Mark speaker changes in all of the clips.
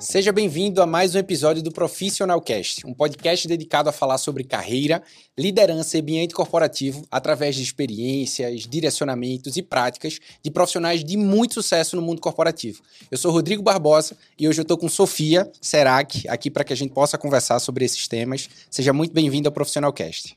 Speaker 1: Seja bem-vindo a mais um episódio do Profissional Cast, um podcast dedicado a falar sobre carreira, liderança e ambiente corporativo através de experiências, direcionamentos e práticas de profissionais de muito sucesso no mundo corporativo. Eu sou Rodrigo Barbosa e hoje eu estou com Sofia Serac aqui para que a gente possa conversar sobre esses temas. Seja muito bem-vindo ao Profissional Cast.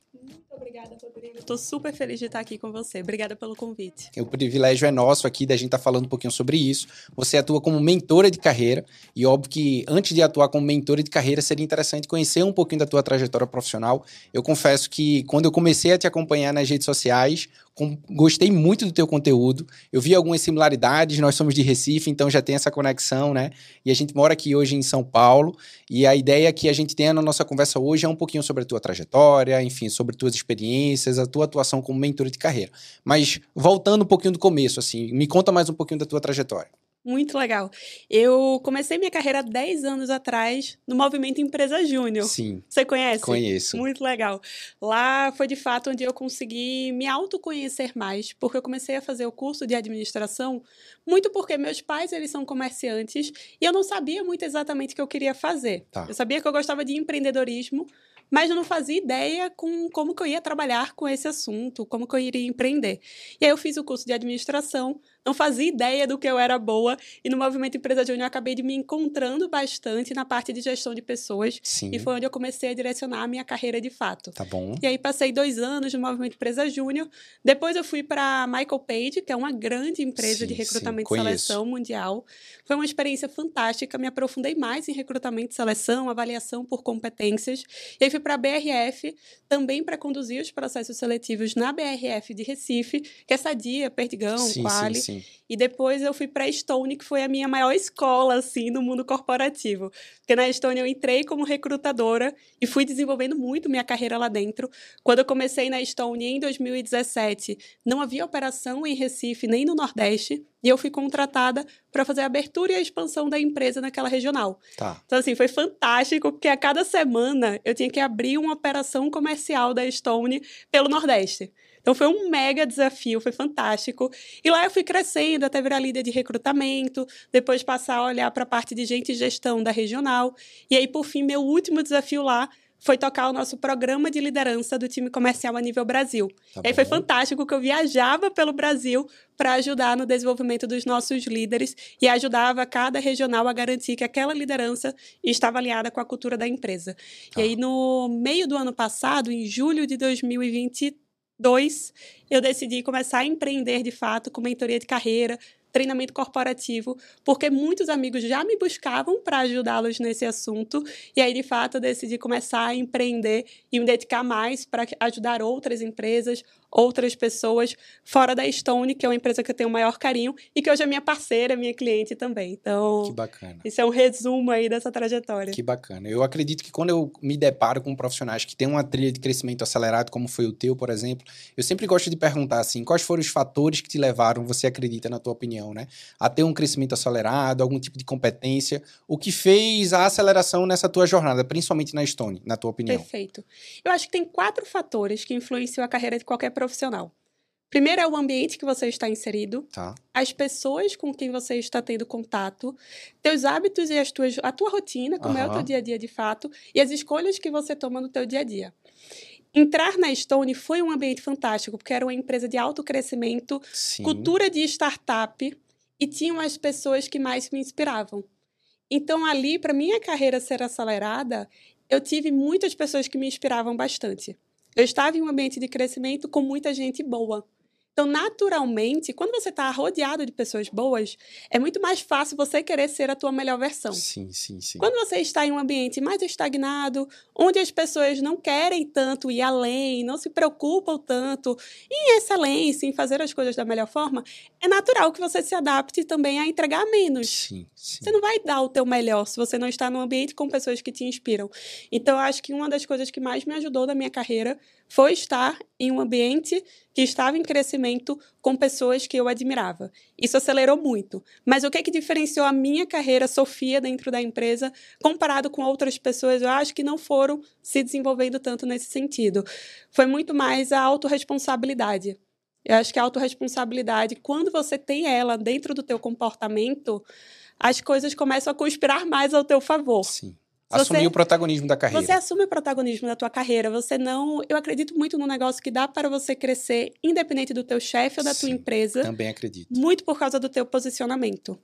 Speaker 2: Estou super feliz de estar aqui com você. Obrigada pelo convite.
Speaker 1: O privilégio é nosso aqui da gente estar tá falando um pouquinho sobre isso. Você atua como mentora de carreira e óbvio que antes de atuar como mentora de carreira seria interessante conhecer um pouquinho da tua trajetória profissional. Eu confesso que quando eu comecei a te acompanhar nas redes sociais, com, gostei muito do teu conteúdo. Eu vi algumas similaridades, nós somos de Recife, então já tem essa conexão, né? E a gente mora aqui hoje em São Paulo, e a ideia que a gente tem na nossa conversa hoje é um pouquinho sobre a tua trajetória, enfim, sobre tuas experiências, a tua atuação como mentor de carreira. Mas voltando um pouquinho do começo, assim, me conta mais um pouquinho da tua trajetória.
Speaker 2: Muito legal. Eu comecei minha carreira há 10 anos atrás no movimento Empresa Júnior.
Speaker 1: Sim.
Speaker 2: Você conhece?
Speaker 1: Conheço.
Speaker 2: Muito legal. Lá foi de fato onde eu consegui me autoconhecer mais, porque eu comecei a fazer o curso de administração muito porque meus pais eles são comerciantes e eu não sabia muito exatamente o que eu queria fazer.
Speaker 1: Tá.
Speaker 2: Eu sabia que eu gostava de empreendedorismo, mas eu não fazia ideia com como que eu ia trabalhar com esse assunto, como que eu iria empreender. E aí eu fiz o curso de administração, não fazia ideia do que eu era boa. E no Movimento Empresa Júnior eu acabei de me encontrando bastante na parte de gestão de pessoas.
Speaker 1: Sim.
Speaker 2: E foi onde eu comecei a direcionar a minha carreira de fato.
Speaker 1: Tá bom.
Speaker 2: E aí passei dois anos no Movimento Empresa Júnior. Depois eu fui para Michael Page, que é uma grande empresa
Speaker 1: Sim,
Speaker 2: de recrutamento
Speaker 1: sim,
Speaker 2: e seleção mundial. Foi uma experiência fantástica. Me aprofundei mais em recrutamento e seleção, avaliação por competências. E aí fui para a BRF, também para conduzir os processos seletivos na BRF de Recife, que é Sadia, Perdigão,
Speaker 1: sim,
Speaker 2: Quali.
Speaker 1: sim, sim.
Speaker 2: E depois eu fui para a Stone, que foi a minha maior escola, assim, no mundo corporativo. Porque na Stone eu entrei como recrutadora e fui desenvolvendo muito minha carreira lá dentro. Quando eu comecei na Stone em 2017, não havia operação em Recife nem no Nordeste. E eu fui contratada para fazer a abertura e a expansão da empresa naquela regional.
Speaker 1: Tá.
Speaker 2: Então, assim, foi fantástico, porque a cada semana eu tinha que abrir uma operação comercial da Stone pelo Nordeste. Então foi um mega desafio, foi fantástico. E lá eu fui crescendo até virar líder de recrutamento, depois passar a olhar para a parte de gente e gestão da regional. E aí, por fim, meu último desafio lá foi tocar o nosso programa de liderança do time comercial a nível Brasil.
Speaker 1: Tá
Speaker 2: e aí foi fantástico que eu viajava pelo Brasil para ajudar no desenvolvimento dos nossos líderes e ajudava cada regional a garantir que aquela liderança estava alinhada com a cultura da empresa.
Speaker 1: Tá.
Speaker 2: E aí, no meio do ano passado, em julho de 2022, eu decidi começar a empreender de fato com mentoria de carreira, treinamento corporativo, porque muitos amigos já me buscavam para ajudá-los nesse assunto. E aí, de fato, eu decidi começar a empreender e me dedicar mais para ajudar outras empresas, outras pessoas fora da Stone, que é uma empresa que eu tenho o maior carinho e que hoje é minha parceira, minha cliente também. Então,
Speaker 1: Que bacana.
Speaker 2: isso é um resumo aí dessa trajetória.
Speaker 1: Que bacana. Eu acredito que quando eu me deparo com profissionais que têm uma trilha de crescimento acelerado, como foi o teu, por exemplo, eu sempre gosto de perguntar assim, quais foram os fatores que te levaram, você acredita na tua opinião, né, a ter um crescimento acelerado, algum tipo de competência, o que fez a aceleração nessa tua jornada, principalmente na Stone, na tua opinião?
Speaker 2: Perfeito. Eu acho que tem quatro fatores que influenciam a carreira de qualquer profissional. Primeiro é o ambiente que você está inserido,
Speaker 1: Tá.
Speaker 2: as pessoas com quem você está tendo contato, teus hábitos e as tuas, a tua rotina, como é o teu dia a dia de fato, e as escolhas que você toma no teu dia a dia. Entrar na Stone foi um ambiente fantástico, porque era uma empresa de alto crescimento,
Speaker 1: Sim.
Speaker 2: cultura de startup e tinham as pessoas que mais me inspiravam. Então, ali, para minha carreira ser acelerada, eu tive muitas pessoas que me inspiravam bastante. Eu estava em um ambiente de crescimento com muita gente boa. Então, naturalmente, quando você está rodeado de pessoas boas, é muito mais fácil você querer ser a tua melhor versão.
Speaker 1: Sim, sim, sim.
Speaker 2: Quando você está em um ambiente mais estagnado, onde as pessoas não querem tanto ir além, não se preocupam tanto em excelência, em fazer as coisas da melhor forma, é natural que você se adapte também a entregar menos.
Speaker 1: Sim, sim.
Speaker 2: Você não vai dar o teu melhor se você não está num ambiente com pessoas que te inspiram. Então, eu acho que uma das coisas que mais me ajudou na minha carreira foi estar em um ambiente que estava em crescimento com pessoas que eu admirava. Isso acelerou muito. Mas o que, que diferenciou a minha carreira, Sofia, dentro da empresa, comparado com outras pessoas, eu acho que não foram se desenvolvendo tanto nesse sentido. Foi muito mais a autorresponsabilidade. Eu acho que a autorresponsabilidade, quando você tem ela dentro do teu comportamento, as coisas começam a conspirar mais ao teu favor.
Speaker 1: Sim. Assumir você, o protagonismo da carreira.
Speaker 2: Você assume o protagonismo da tua carreira. Você não. Eu acredito muito no negócio que dá para você crescer, independente do teu chefe ou da
Speaker 1: Sim,
Speaker 2: tua empresa.
Speaker 1: Também acredito.
Speaker 2: Muito por causa do teu posicionamento.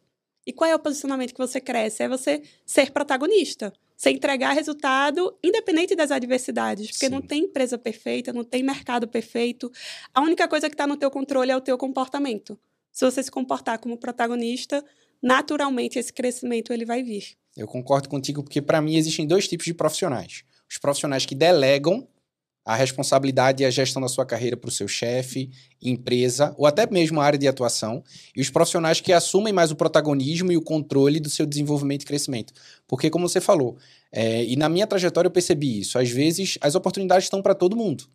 Speaker 2: E qual é o posicionamento que você cresce? É você ser protagonista. Você entregar resultado independente das adversidades. Porque Sim. não tem empresa perfeita, não tem mercado perfeito. A única coisa que está no teu controle é o teu comportamento. Se você se comportar como protagonista, naturalmente esse crescimento ele vai vir.
Speaker 1: Eu concordo contigo porque para mim existem dois tipos de profissionais. Os profissionais que delegam a responsabilidade e a gestão da sua carreira para o seu chefe, empresa ou até mesmo a área de atuação, e os profissionais que assumem mais o protagonismo e o controle do seu desenvolvimento e crescimento. Porque, como você falou, é, e na minha trajetória eu percebi isso, às vezes as oportunidades estão para todo mundo.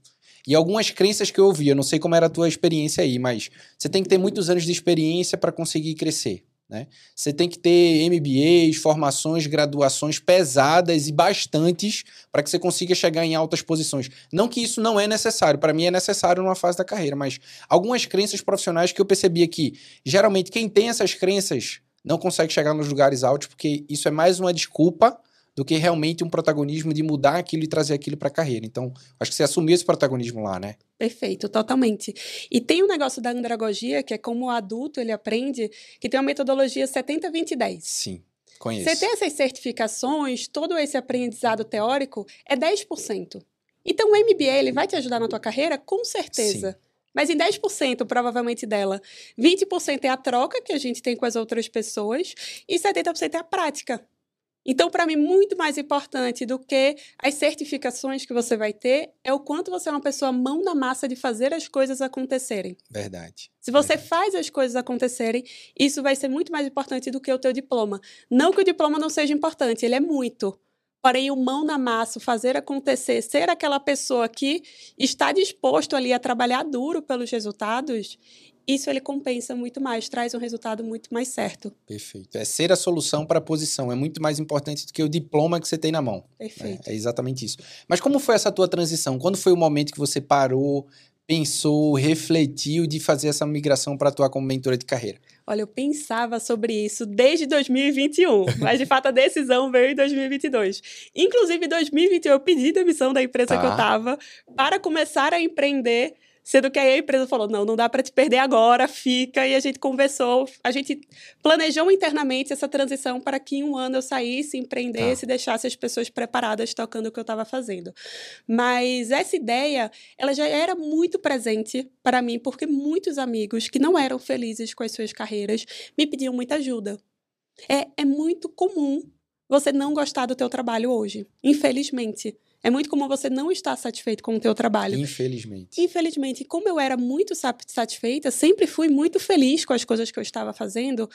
Speaker 1: E algumas crenças que eu ouvi, eu não sei como era a tua experiência aí, mas você tem que ter muitos anos de experiência para conseguir crescer. Né? Você tem que ter MBAs, formações, graduações pesadas e bastantes para que você consiga chegar em altas posições. Não que isso não é necessário, para mim é necessário numa fase da carreira, mas algumas crenças profissionais que eu percebia que geralmente quem tem essas crenças não consegue chegar nos lugares altos porque isso é mais uma desculpa do que realmente um protagonismo de mudar aquilo e trazer aquilo para a carreira. Então, acho que você assumiu esse protagonismo lá, né?
Speaker 2: Perfeito, totalmente. E tem um negócio da andragogia, que é como o adulto ele aprende, que tem uma metodologia 70-20-10.
Speaker 1: Sim. Conheço.
Speaker 2: Você tem essas certificações, todo esse aprendizado teórico, é 10%. Então, o MBA ele vai te ajudar na tua carreira? Com certeza. Sim. Mas em 10%, provavelmente, dela, 20% é a troca que a gente tem com as outras pessoas e 70% é a prática. Então, para mim, muito mais importante do que as certificações que você vai ter é o quanto você é uma pessoa mão na massa de fazer as coisas acontecerem.
Speaker 1: Verdade.
Speaker 2: Se você
Speaker 1: verdade.
Speaker 2: faz as coisas acontecerem, isso vai ser muito mais importante do que o teu diploma. Não que o diploma não seja importante, ele é muito. Porém, o mão na massa, fazer acontecer, ser aquela pessoa que está disposto ali a trabalhar duro pelos resultados, isso ele compensa muito mais, traz um resultado muito mais certo.
Speaker 1: Perfeito. É ser a solução para a posição, é muito mais importante do que o diploma que você tem na mão.
Speaker 2: Perfeito.
Speaker 1: É, é exatamente isso. Mas como foi essa tua transição? Quando foi o momento que você parou, pensou, refletiu de fazer essa migração para atuar como mentora de carreira?
Speaker 2: Olha, eu pensava sobre isso desde 2021, mas de fato a decisão veio em 2022. Inclusive, em 2021 eu pedi demissão da empresa tá. que eu estava para começar a empreender Sendo que aí a empresa falou: não, não dá para te perder agora, fica. E a gente conversou, a gente planejou internamente essa transição para que em um ano eu saísse, empreendesse tá. e deixasse as pessoas preparadas tocando o que eu estava fazendo. Mas essa ideia, ela já era muito presente para mim, porque muitos amigos que não eram felizes com as suas carreiras me pediam muita ajuda. É, é muito comum você não gostar do teu trabalho hoje, infelizmente. É muito comum você não estar satisfeito com o teu trabalho.
Speaker 1: Infelizmente.
Speaker 2: Infelizmente, como eu era muito satisfeita, sempre fui muito feliz com as coisas que eu estava fazendo,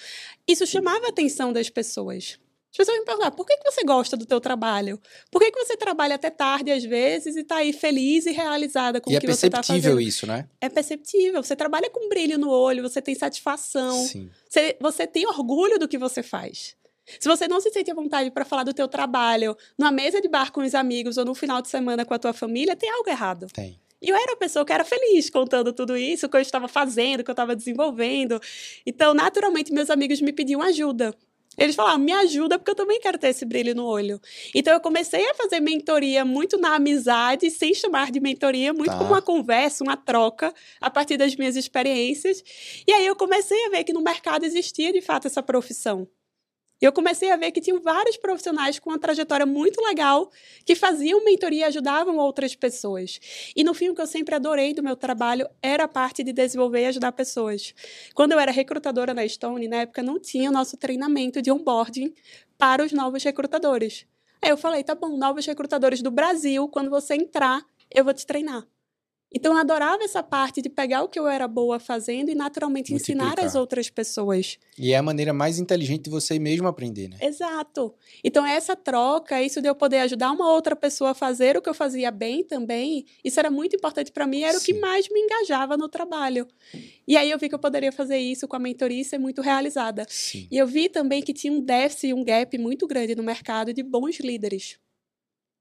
Speaker 2: isso chamava a atenção das pessoas. As pessoas me perguntavam, por que, que você gosta do teu trabalho? Por que, que você trabalha até tarde às vezes e está aí feliz e realizada com e o é que você está fazendo?
Speaker 1: é perceptível isso, né?
Speaker 2: É perceptível. Você trabalha com brilho no olho, você tem satisfação.
Speaker 1: Sim.
Speaker 2: Você, você tem orgulho do que você faz. Se você não se sente à vontade para falar do teu trabalho numa mesa de bar com os amigos ou no final de semana com a tua família, tem algo errado.
Speaker 1: Tem.
Speaker 2: E eu era uma pessoa que era feliz contando tudo isso, o que eu estava fazendo, o que eu estava desenvolvendo. Então, naturalmente, meus amigos me pediam ajuda. Eles falavam, me ajuda, porque eu também quero ter esse brilho no olho. Então, eu comecei a fazer mentoria muito na amizade, sem chamar de mentoria, muito tá. como uma conversa, uma troca, a partir das minhas experiências. E aí, eu comecei a ver que no mercado existia, de fato, essa profissão. E eu comecei a ver que tinham vários profissionais com uma trajetória muito legal que faziam mentoria e ajudavam outras pessoas. E no fim, o que eu sempre adorei do meu trabalho era a parte de desenvolver e ajudar pessoas. Quando eu era recrutadora na Stone, na época não tinha o nosso treinamento de onboarding para os novos recrutadores. Aí eu falei, tá bom, novos recrutadores do Brasil, quando você entrar, eu vou te treinar. Então, eu adorava essa parte de pegar o que eu era boa fazendo e naturalmente Multiplicar. ensinar as outras pessoas.
Speaker 1: E é a maneira mais inteligente de você mesmo aprender, né?
Speaker 2: Exato. Então, essa troca, isso de eu poder ajudar uma outra pessoa a fazer o que eu fazia bem também, isso era muito importante para mim, era Sim. o que mais me engajava no trabalho. E aí eu vi que eu poderia fazer isso com a mentoria e ser muito realizada.
Speaker 1: Sim.
Speaker 2: E eu vi também que tinha um déficit, um gap muito grande no mercado de bons líderes.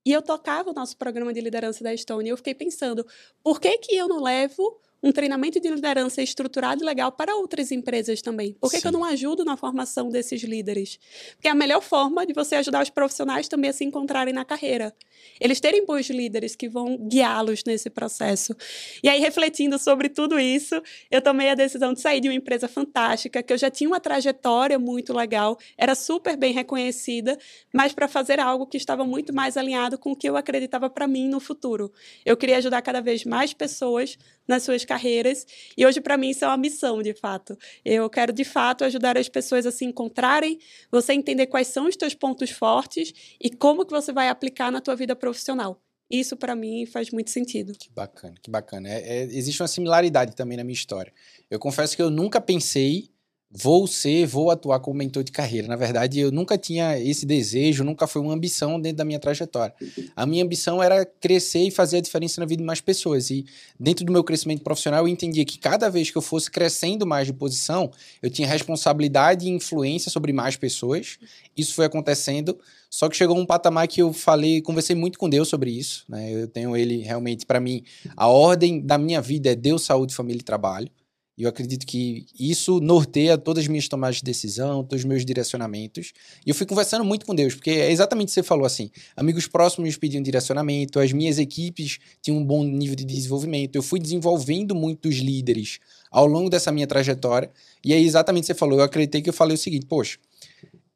Speaker 2: E eu tocava o nosso programa de liderança da Estônia e eu fiquei pensando, por que que eu não levo um treinamento de liderança estruturado e legal para outras empresas também? Por que, que, eu não ajudo na formação desses líderes? Porque é a melhor forma de você ajudar os profissionais também a se encontrarem na carreira. Eles terem bons líderes que vão guiá-los nesse processo. E aí, refletindo sobre tudo isso, eu tomei a decisão de sair de uma empresa fantástica, que eu já tinha uma trajetória muito legal, era super bem reconhecida, mas para fazer algo que estava muito mais alinhado com o que eu acreditava para mim no futuro. Eu queria ajudar cada vez mais pessoas nas suas carreiras. E hoje, para mim, isso é uma missão, de fato. Eu quero, de fato, ajudar as pessoas a se encontrarem, você entender quais são os teus pontos fortes e como que você vai aplicar na tua vida profissional. Isso, para mim, faz muito sentido.
Speaker 1: Que bacana, que bacana. É, é, existe uma similaridade também na minha história. Eu confesso que eu nunca pensei vou ser, vou atuar como mentor de carreira. Na verdade, eu nunca tinha esse desejo, nunca foi uma ambição dentro da minha trajetória. A minha ambição era crescer e fazer a diferença na vida de mais pessoas. E dentro do meu crescimento profissional, eu entendia que cada vez que eu fosse crescendo mais de posição, eu tinha responsabilidade e influência sobre mais pessoas. Isso foi acontecendo. Só que chegou um patamar que eu falei, conversei muito com Deus sobre isso. Né? Eu tenho ele realmente, para mim, a ordem da minha vida é Deus, saúde, família e trabalho. E eu acredito que isso norteia todas as minhas tomadas de decisão, todos os meus direcionamentos. E eu fui conversando muito com Deus, porque é exatamente o que você falou assim. Amigos próximos pediam direcionamento, as minhas equipes tinham um bom nível de desenvolvimento. Eu fui desenvolvendo muitos líderes ao longo dessa minha trajetória. E aí, exatamente o que você falou, eu acreditei que eu falei o seguinte: poxa,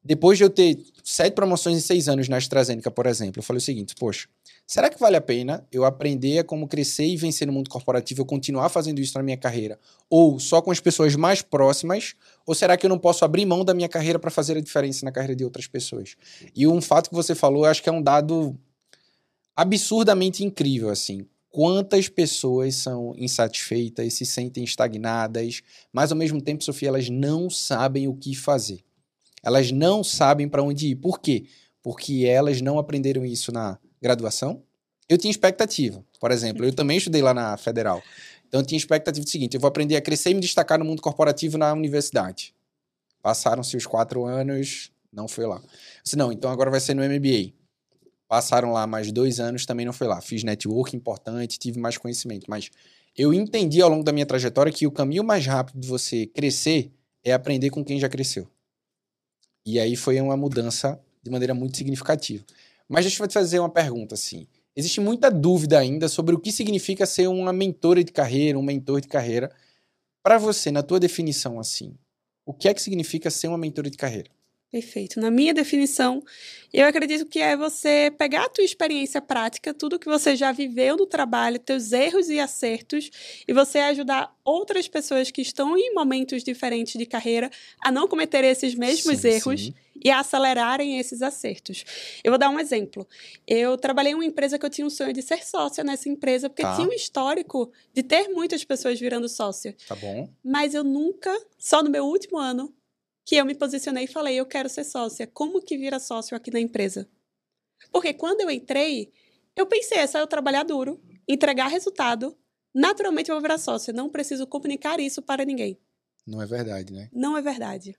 Speaker 1: depois de eu ter sete promoções em seis anos na AstraZeneca, por exemplo, eu falei o seguinte: poxa, será que vale a pena eu aprender a como crescer e vencer no mundo corporativo, eu continuar fazendo isso na minha carreira, ou só com as pessoas mais próximas, ou será que eu não posso abrir mão da minha carreira para fazer a diferença na carreira de outras pessoas? E um fato que você falou, eu acho que é um dado absurdamente incrível, assim. Quantas pessoas são insatisfeitas, se sentem estagnadas, mas ao mesmo tempo, Sofia, elas não sabem o que fazer. Elas não sabem para onde ir. Por quê? Porque elas não aprenderam isso na graduação. Eu tinha expectativa. Por exemplo, eu também estudei lá na Federal. Então eu tinha expectativa do seguinte: eu vou aprender a crescer e me destacar no mundo corporativo na universidade. Passaram-se os quatro anos, não foi lá. Disse, não, então agora vai ser no MBA. Passaram lá mais dois anos, também não foi lá. Fiz network importante, tive mais conhecimento. Mas eu entendi ao longo da minha trajetória que o caminho mais rápido de você crescer é aprender com quem já cresceu. E aí foi uma mudança de maneira muito significativa. Mas deixa eu te fazer uma pergunta assim. Existe muita dúvida ainda sobre o que significa ser uma mentora de carreira, um mentor de carreira. Para você, na tua definição assim, o que é que significa ser uma mentora de carreira?
Speaker 2: Perfeito. Na minha definição, eu acredito que é você pegar a tua experiência prática, tudo que você já viveu no trabalho, teus erros e acertos, e você ajudar outras pessoas que estão em momentos diferentes de carreira a não cometer esses mesmos sim, erros sim. E a acelerarem esses acertos. Eu vou dar um exemplo. Eu trabalhei em uma empresa que eu tinha um sonho de ser sócia nessa empresa, porque tá. tinha um histórico de ter muitas pessoas virando sócia.
Speaker 1: Tá bom.
Speaker 2: Mas eu nunca, só no meu último ano, que eu me posicionei e falei, eu quero ser sócia. Como que vira sócio aqui na empresa? Porque quando eu entrei, eu pensei, é só eu trabalhar duro, entregar resultado, naturalmente eu vou virar sócia. Não preciso comunicar isso para ninguém.
Speaker 1: Não é verdade, né?
Speaker 2: Não é verdade.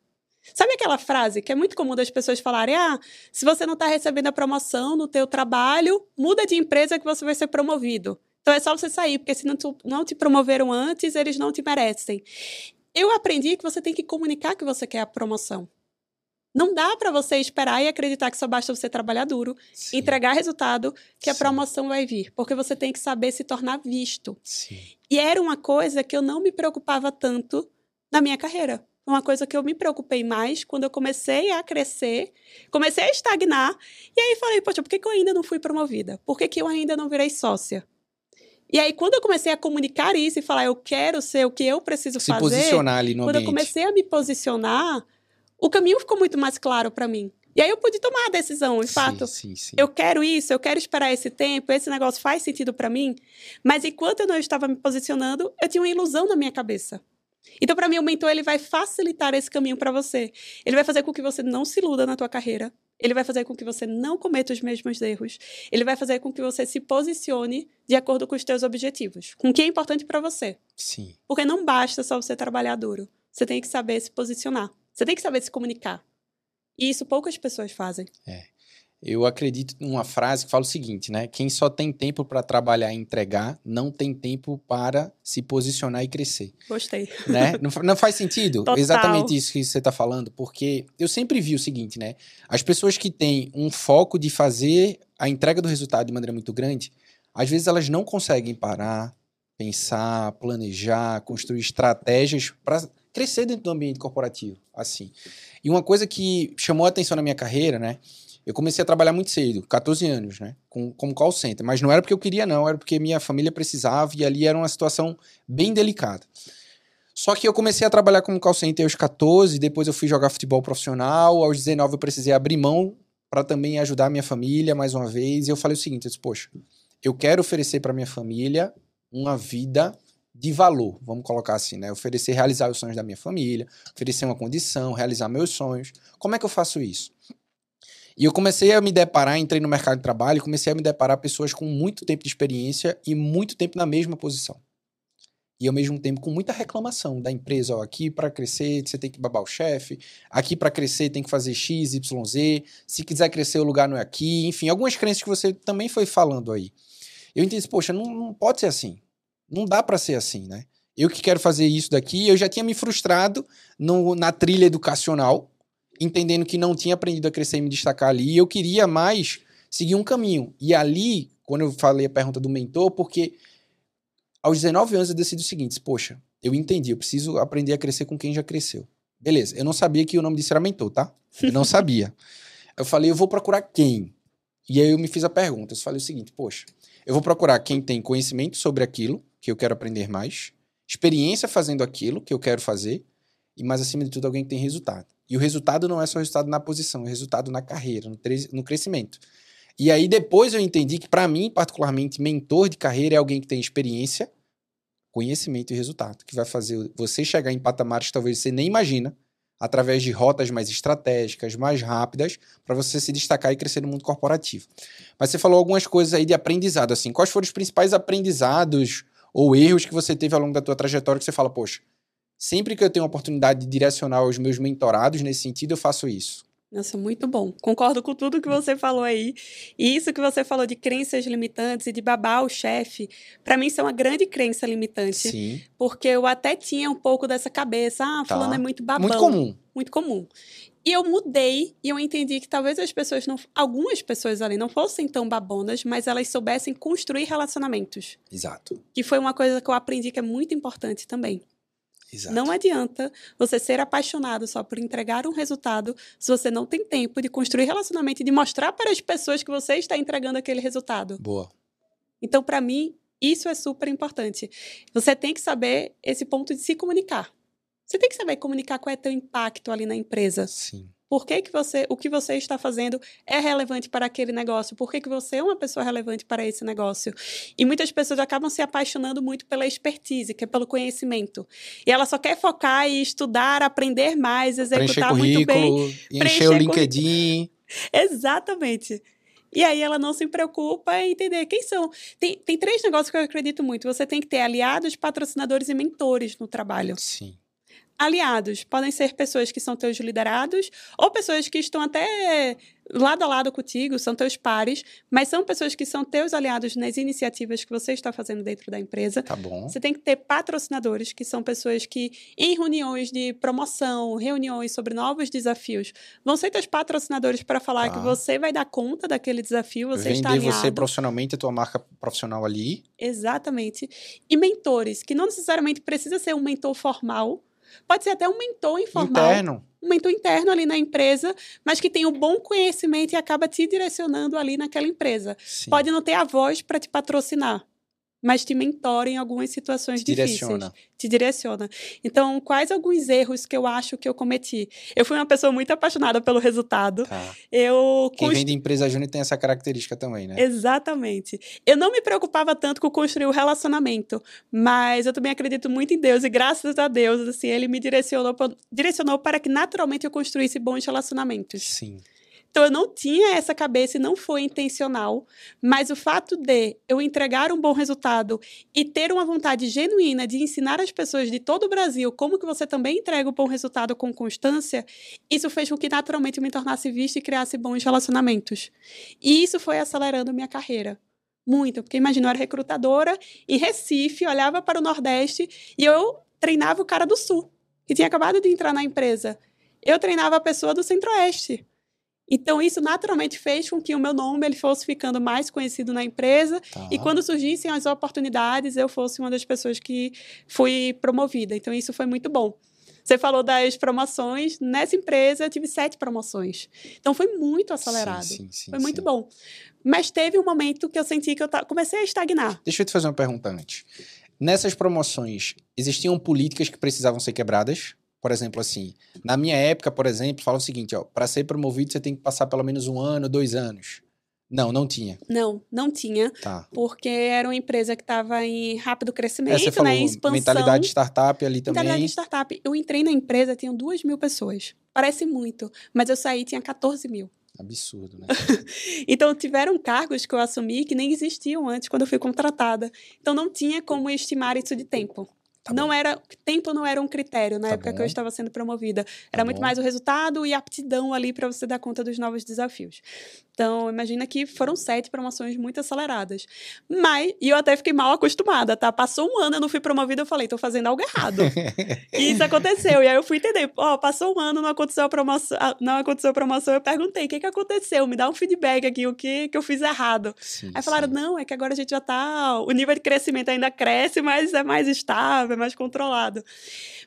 Speaker 2: Sabe aquela frase que é muito comum das pessoas falarem: ah, se você não está recebendo a promoção no teu trabalho, muda de empresa que você vai ser promovido. Então é só você sair, porque se não, tu, não te promoveram antes, eles não te merecem eu aprendi que você tem que comunicar que você quer a promoção. Não dá para você esperar e acreditar que só basta você trabalhar duro, Sim. entregar resultado, que a promoção vai vir. Porque você tem que saber se tornar visto.
Speaker 1: Sim.
Speaker 2: E era uma coisa que eu não me preocupava tanto na minha carreira. Uma coisa que eu me preocupei mais quando eu comecei a crescer, comecei a estagnar. E aí falei, poxa, por que, que eu ainda não fui promovida? Por que, que eu ainda não virei sócia? E aí, quando eu comecei a comunicar isso e falar, eu quero ser o que eu preciso
Speaker 1: Se
Speaker 2: fazer.
Speaker 1: posicionar ali no
Speaker 2: Quando
Speaker 1: ambiente.
Speaker 2: eu comecei a me posicionar, o caminho ficou muito mais claro para mim. E aí eu pude tomar a decisão, de fato.
Speaker 1: Sim, sim.
Speaker 2: Eu quero isso, eu quero esperar esse tempo, esse negócio faz sentido para mim. Mas enquanto eu não estava me posicionando, eu tinha uma ilusão na minha cabeça. Então, para mim, o mentor ele vai facilitar esse caminho para você. Ele vai fazer com que você não se iluda na tua carreira. Ele vai fazer com que você não cometa os mesmos erros. Ele vai fazer com que você se posicione de acordo com os teus objetivos, com o que é importante para você.
Speaker 1: Sim.
Speaker 2: Porque não basta só você trabalhar duro. Você tem que saber se posicionar. Você tem que saber se comunicar. E isso poucas pessoas fazem.
Speaker 1: É. Eu acredito numa frase que fala o seguinte, né? Quem só tem tempo para trabalhar e entregar, não tem tempo para se posicionar e crescer.
Speaker 2: Gostei.
Speaker 1: Né? Não, não faz sentido?
Speaker 2: Total.
Speaker 1: Exatamente isso que você está falando, porque eu sempre vi o seguinte, né? As pessoas que têm um foco de fazer a entrega do resultado de maneira muito grande, às vezes elas não conseguem parar, pensar, planejar, construir estratégias para crescer dentro do ambiente corporativo, assim. E uma coisa que chamou a atenção na minha carreira, né? Eu comecei a trabalhar muito cedo, 14 anos, né? Com, como call center. Mas não era porque eu queria, não. Era porque minha família precisava e ali era uma situação bem delicada. Só que eu comecei a trabalhar como call center aos 14, depois eu fui jogar futebol profissional. Aos 19 eu precisei abrir mão para também ajudar minha família mais uma vez. E eu falei o seguinte: eu disse, poxa, eu quero oferecer para minha família uma vida de valor, vamos colocar assim, né? Oferecer, realizar os sonhos da minha família, oferecer uma condição, realizar meus sonhos. Como é que eu faço isso? E eu comecei a me deparar, entrei no mercado de trabalho, comecei a me deparar pessoas com muito tempo de experiência e muito tempo na mesma posição. E ao mesmo tempo com muita reclamação da empresa, ó, aqui para crescer você tem que babar o chefe, aqui para crescer tem que fazer X, Y, Z, se quiser crescer o lugar não é aqui, enfim, algumas crenças que você também foi falando aí. Eu entendi, poxa, não, não pode ser assim. Não dá para ser assim, né? Eu que quero fazer isso daqui, eu já tinha me frustrado no, na trilha educacional, entendendo que não tinha aprendido a crescer e me destacar ali, e eu queria mais seguir um caminho. E ali, quando eu falei a pergunta do mentor, porque aos 19 anos eu decidi o seguinte: poxa, eu entendi, eu preciso aprender a crescer com quem já cresceu. Beleza, eu não sabia que o nome disso era mentor, tá? Eu não sabia. eu falei, eu vou procurar quem? E aí eu me fiz a pergunta. Eu falei o seguinte: poxa, eu vou procurar quem tem conhecimento sobre aquilo que eu quero aprender mais, experiência fazendo aquilo que eu quero fazer, e mais acima de tudo, alguém que tem resultado. E o resultado não é só resultado na posição, é resultado na carreira, no, no crescimento. E aí depois eu entendi que, para mim, particularmente, mentor de carreira é alguém que tem experiência, conhecimento e resultado, que vai fazer você chegar em patamares que talvez você nem imagina, através de rotas mais estratégicas, mais rápidas, para você se destacar e crescer no mundo corporativo. Mas você falou algumas coisas aí de aprendizado, assim, quais foram os principais aprendizados ou erros que você teve ao longo da tua trajetória que você fala, poxa, sempre que eu tenho a oportunidade de direcionar os meus mentorados nesse sentido, eu faço isso.
Speaker 2: Nossa, muito bom. Concordo com tudo que você falou aí. E isso que você falou de crenças limitantes e de babar o chefe, para mim isso é uma grande crença limitante.
Speaker 1: Sim.
Speaker 2: Porque eu até tinha um pouco dessa cabeça, ah,
Speaker 1: Tá.
Speaker 2: fulano é muito babão.
Speaker 1: Muito comum.
Speaker 2: Muito comum. E eu mudei e eu entendi que talvez as pessoas não, algumas pessoas ali não fossem tão babonas, mas elas soubessem construir relacionamentos.
Speaker 1: Exato.
Speaker 2: Que foi uma coisa que eu aprendi que é muito importante também.
Speaker 1: Exato.
Speaker 2: Não adianta você ser apaixonado só por entregar um resultado se você não tem tempo de construir relacionamento e de mostrar para as pessoas que você está entregando aquele resultado.
Speaker 1: Boa.
Speaker 2: Então, para mim, isso é super importante. Você tem que saber esse ponto de se comunicar. Você tem que saber comunicar qual é teu impacto ali na empresa.
Speaker 1: Sim.
Speaker 2: Por que, que você, o que você está fazendo é relevante para aquele negócio? Por que, que você é uma pessoa relevante para esse negócio? E muitas pessoas acabam se apaixonando muito pela expertise, que é pelo conhecimento. E ela só quer focar e estudar, aprender mais, executar muito bem.
Speaker 1: encher
Speaker 2: preencher
Speaker 1: o LinkedIn.
Speaker 2: Exatamente. E aí ela não se preocupa em entender quem são. Tem, tem três negócios que eu acredito muito. Você tem que ter aliados, patrocinadores e mentores no trabalho.
Speaker 1: Sim.
Speaker 2: Aliados podem ser pessoas que são teus liderados ou pessoas que estão até lado a lado contigo, são teus pares, mas são pessoas que são teus aliados nas iniciativas que você está fazendo dentro da empresa.
Speaker 1: Tá bom.
Speaker 2: Você tem que ter patrocinadores, que são pessoas que, em reuniões de promoção, reuniões sobre novos desafios, vão ser teus patrocinadores para falar
Speaker 1: Tá.
Speaker 2: que você vai dar conta daquele desafio, você está
Speaker 1: Vender
Speaker 2: alinhado.
Speaker 1: você profissionalmente, a tua marca profissional ali.
Speaker 2: Exatamente. E mentores, que não necessariamente precisa ser um mentor formal, pode ser até um mentor informal,
Speaker 1: Interno.
Speaker 2: um mentor interno ali na empresa, mas que tem um bom conhecimento e acaba te direcionando ali naquela empresa.
Speaker 1: Sim.
Speaker 2: Pode não ter a voz para te patrocinar, mas te mentora em algumas situações
Speaker 1: Te
Speaker 2: difíceis.
Speaker 1: direciona.
Speaker 2: Te direciona. Então, quais alguns erros que eu acho que eu cometi? Eu fui uma pessoa muito apaixonada pelo resultado.
Speaker 1: Tá.
Speaker 2: Eu
Speaker 1: Quem
Speaker 2: cons-
Speaker 1: vem de empresa júnior tem essa característica também, né?
Speaker 2: Exatamente. Eu não me preocupava tanto com construir o relacionamento, mas eu também acredito muito em Deus e graças a Deus, assim, ele me direcionou, direcionou para que naturalmente eu construísse bons relacionamentos.
Speaker 1: Sim.
Speaker 2: Então eu não tinha essa cabeça e não foi intencional, mas o fato de eu entregar um bom resultado e ter uma vontade genuína de ensinar as pessoas de todo o Brasil como que você também entrega um bom resultado com constância, isso fez com que naturalmente eu me tornasse vista e criasse bons relacionamentos. E isso foi acelerando minha carreira. Muito, porque imagina, eu era recrutadora em Recife, olhava para o Nordeste e eu treinava o cara do Sul, que tinha acabado de entrar na empresa. Eu treinava a pessoa do Centro-Oeste. Então, isso naturalmente fez com que o meu nome ele fosse ficando mais conhecido na empresa. Tá. E quando surgissem as oportunidades, eu fosse uma das pessoas que fui promovida. Então, isso foi muito bom. Você falou das promoções. Nessa empresa, eu tive sete promoções. Então, foi muito acelerado. Sim, sim, sim, foi muito bom. Mas teve um momento que eu senti que eu comecei a estagnar.
Speaker 1: Deixa eu te fazer uma pergunta antes. Nessas promoções, existiam políticas que precisavam ser quebradas? Por exemplo, assim, na minha época, por exemplo, fala o seguinte, ó, para ser promovido você tem que passar pelo menos um ano, dois anos. Não, não tinha.
Speaker 2: Não, não tinha. Tá. Porque era uma empresa que estava em rápido crescimento, é, você falou, né? Em expansão.
Speaker 1: Mentalidade startup ali também.
Speaker 2: Mentalidade startup. Eu entrei na empresa, tinham duas mil pessoas. Parece muito, mas eu saí tinha 14 mil.
Speaker 1: Absurdo, né?
Speaker 2: então, tiveram cargos que eu assumi que nem existiam antes, quando eu fui contratada. Então, não tinha como estimar isso de tempo. Tá não era tempo não era um critério na tá época bom. que eu estava sendo promovida. Era tá muito bom. mais o resultado e a aptidão ali para você dar conta dos novos desafios. Então, imagina que foram sete promoções muito aceleradas. Mas, e eu até fiquei mal acostumada, tá? Passou um ano, eu não fui promovida, eu falei, tô fazendo algo errado. e isso aconteceu. E aí eu fui entender, ó, oh, passou um ano, não aconteceu a promoção, não aconteceu a promoção, eu perguntei, o que que aconteceu? Me dá um feedback aqui, o que que eu fiz errado. Sim, aí falaram, sim. não, é que agora a gente já tá, o nível de crescimento ainda cresce, mas é mais estável, é mais controlado.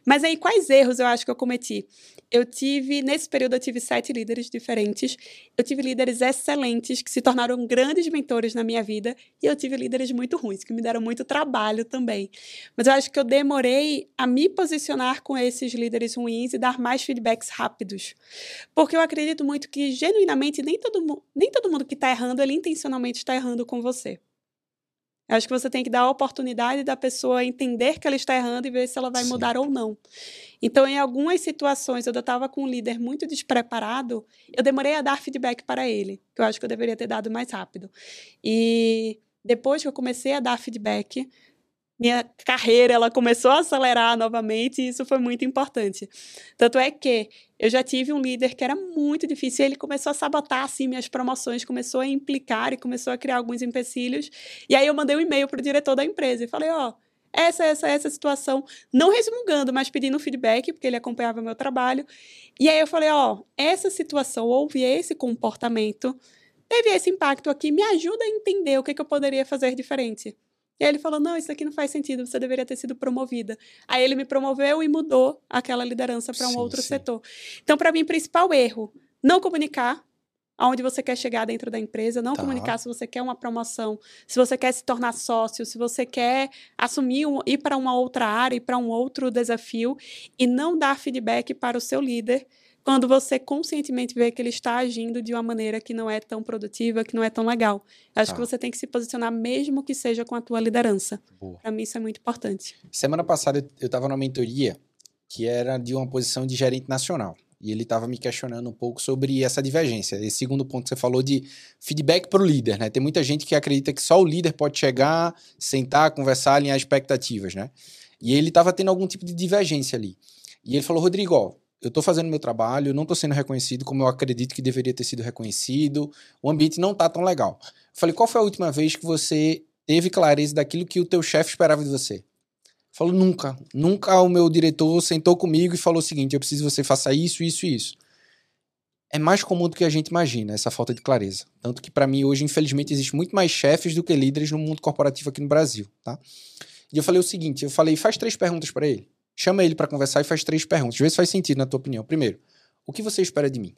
Speaker 2: Mas aí, quais erros eu acho que eu cometi? Eu tive, nesse período, eu tive sete líderes diferentes. Eu tive líderes excelentes que se tornaram grandes mentores na minha vida. E eu tive líderes muito ruins, que me deram muito trabalho também. Mas eu acho que eu demorei a me posicionar com esses líderes ruins e dar mais feedbacks rápidos. Porque eu acredito muito que, genuinamente, nem todo, nem todo mundo que está errando, ele intencionalmente está errando com você. Eu acho que você tem que dar a oportunidade da pessoa entender que ela está errando e ver se ela vai Sim. mudar ou não. Então, em algumas situações, eu estava com um líder muito despreparado, eu demorei a dar feedback para ele, que eu acho que eu deveria ter dado mais rápido. E depois que eu comecei a dar feedback, minha carreira ela começou a acelerar novamente e isso foi muito importante. Tanto é que eu já tive um líder que era muito difícil, ele começou a sabotar assim minhas promoções, começou a implicar e começou a criar alguns empecilhos. E aí eu mandei um e-mail para o diretor da empresa e falei, ó, oh, essa, essa, essa situação, não resmungando, mas pedindo feedback, porque ele acompanhava meu trabalho. E aí eu falei, ó, oh, essa situação, houve esse comportamento, teve esse impacto aqui, me ajuda a entender o que, que eu poderia fazer diferente. E aí ele falou: não, isso aqui não faz sentido, você deveria ter sido promovida. Aí ele me promoveu e mudou aquela liderança para um sim, outro sim. setor. Então, para mim, principal erro: não comunicar aonde você quer chegar dentro da empresa, não tá. comunicar se você quer uma promoção, se você quer se tornar sócio, se você quer assumir, um, ir para uma outra área, ir para um outro desafio, e não dar feedback para o seu líder quando você conscientemente vê que ele está agindo de uma maneira que não é tão produtiva, que não é tão legal. Acho tá. que você tem que se posicionar mesmo que seja com a tua liderança. Para mim isso é muito importante.
Speaker 1: Semana passada eu estava numa mentoria que era de uma posição de gerente nacional. E ele estava me questionando um pouco sobre essa divergência. Esse segundo ponto que você falou de feedback para o líder, né? Tem muita gente que acredita que só o líder pode chegar, sentar, conversar, alinhar expectativas, né? E ele estava tendo algum tipo de divergência ali. E ele falou, Rodrigo, ó, eu estou fazendo meu trabalho, não estou sendo reconhecido como eu acredito que deveria ter sido reconhecido, o ambiente não está tão legal. Eu falei, qual foi a última vez que você teve clareza daquilo que o teu chefe esperava de você? Falou, nunca. Nunca o meu diretor sentou comigo e falou o seguinte, eu preciso que você faça isso, isso e isso. É mais comum do que a gente imagina, essa falta de clareza. Tanto que, para mim, hoje, infelizmente, existe muito mais chefes do que líderes no mundo corporativo aqui no Brasil, tá? E eu falei o seguinte, eu falei, faz três perguntas para ele. Chama ele para conversar e faz três perguntas. Vê se faz sentido na tua opinião. Primeiro, o que você espera de mim?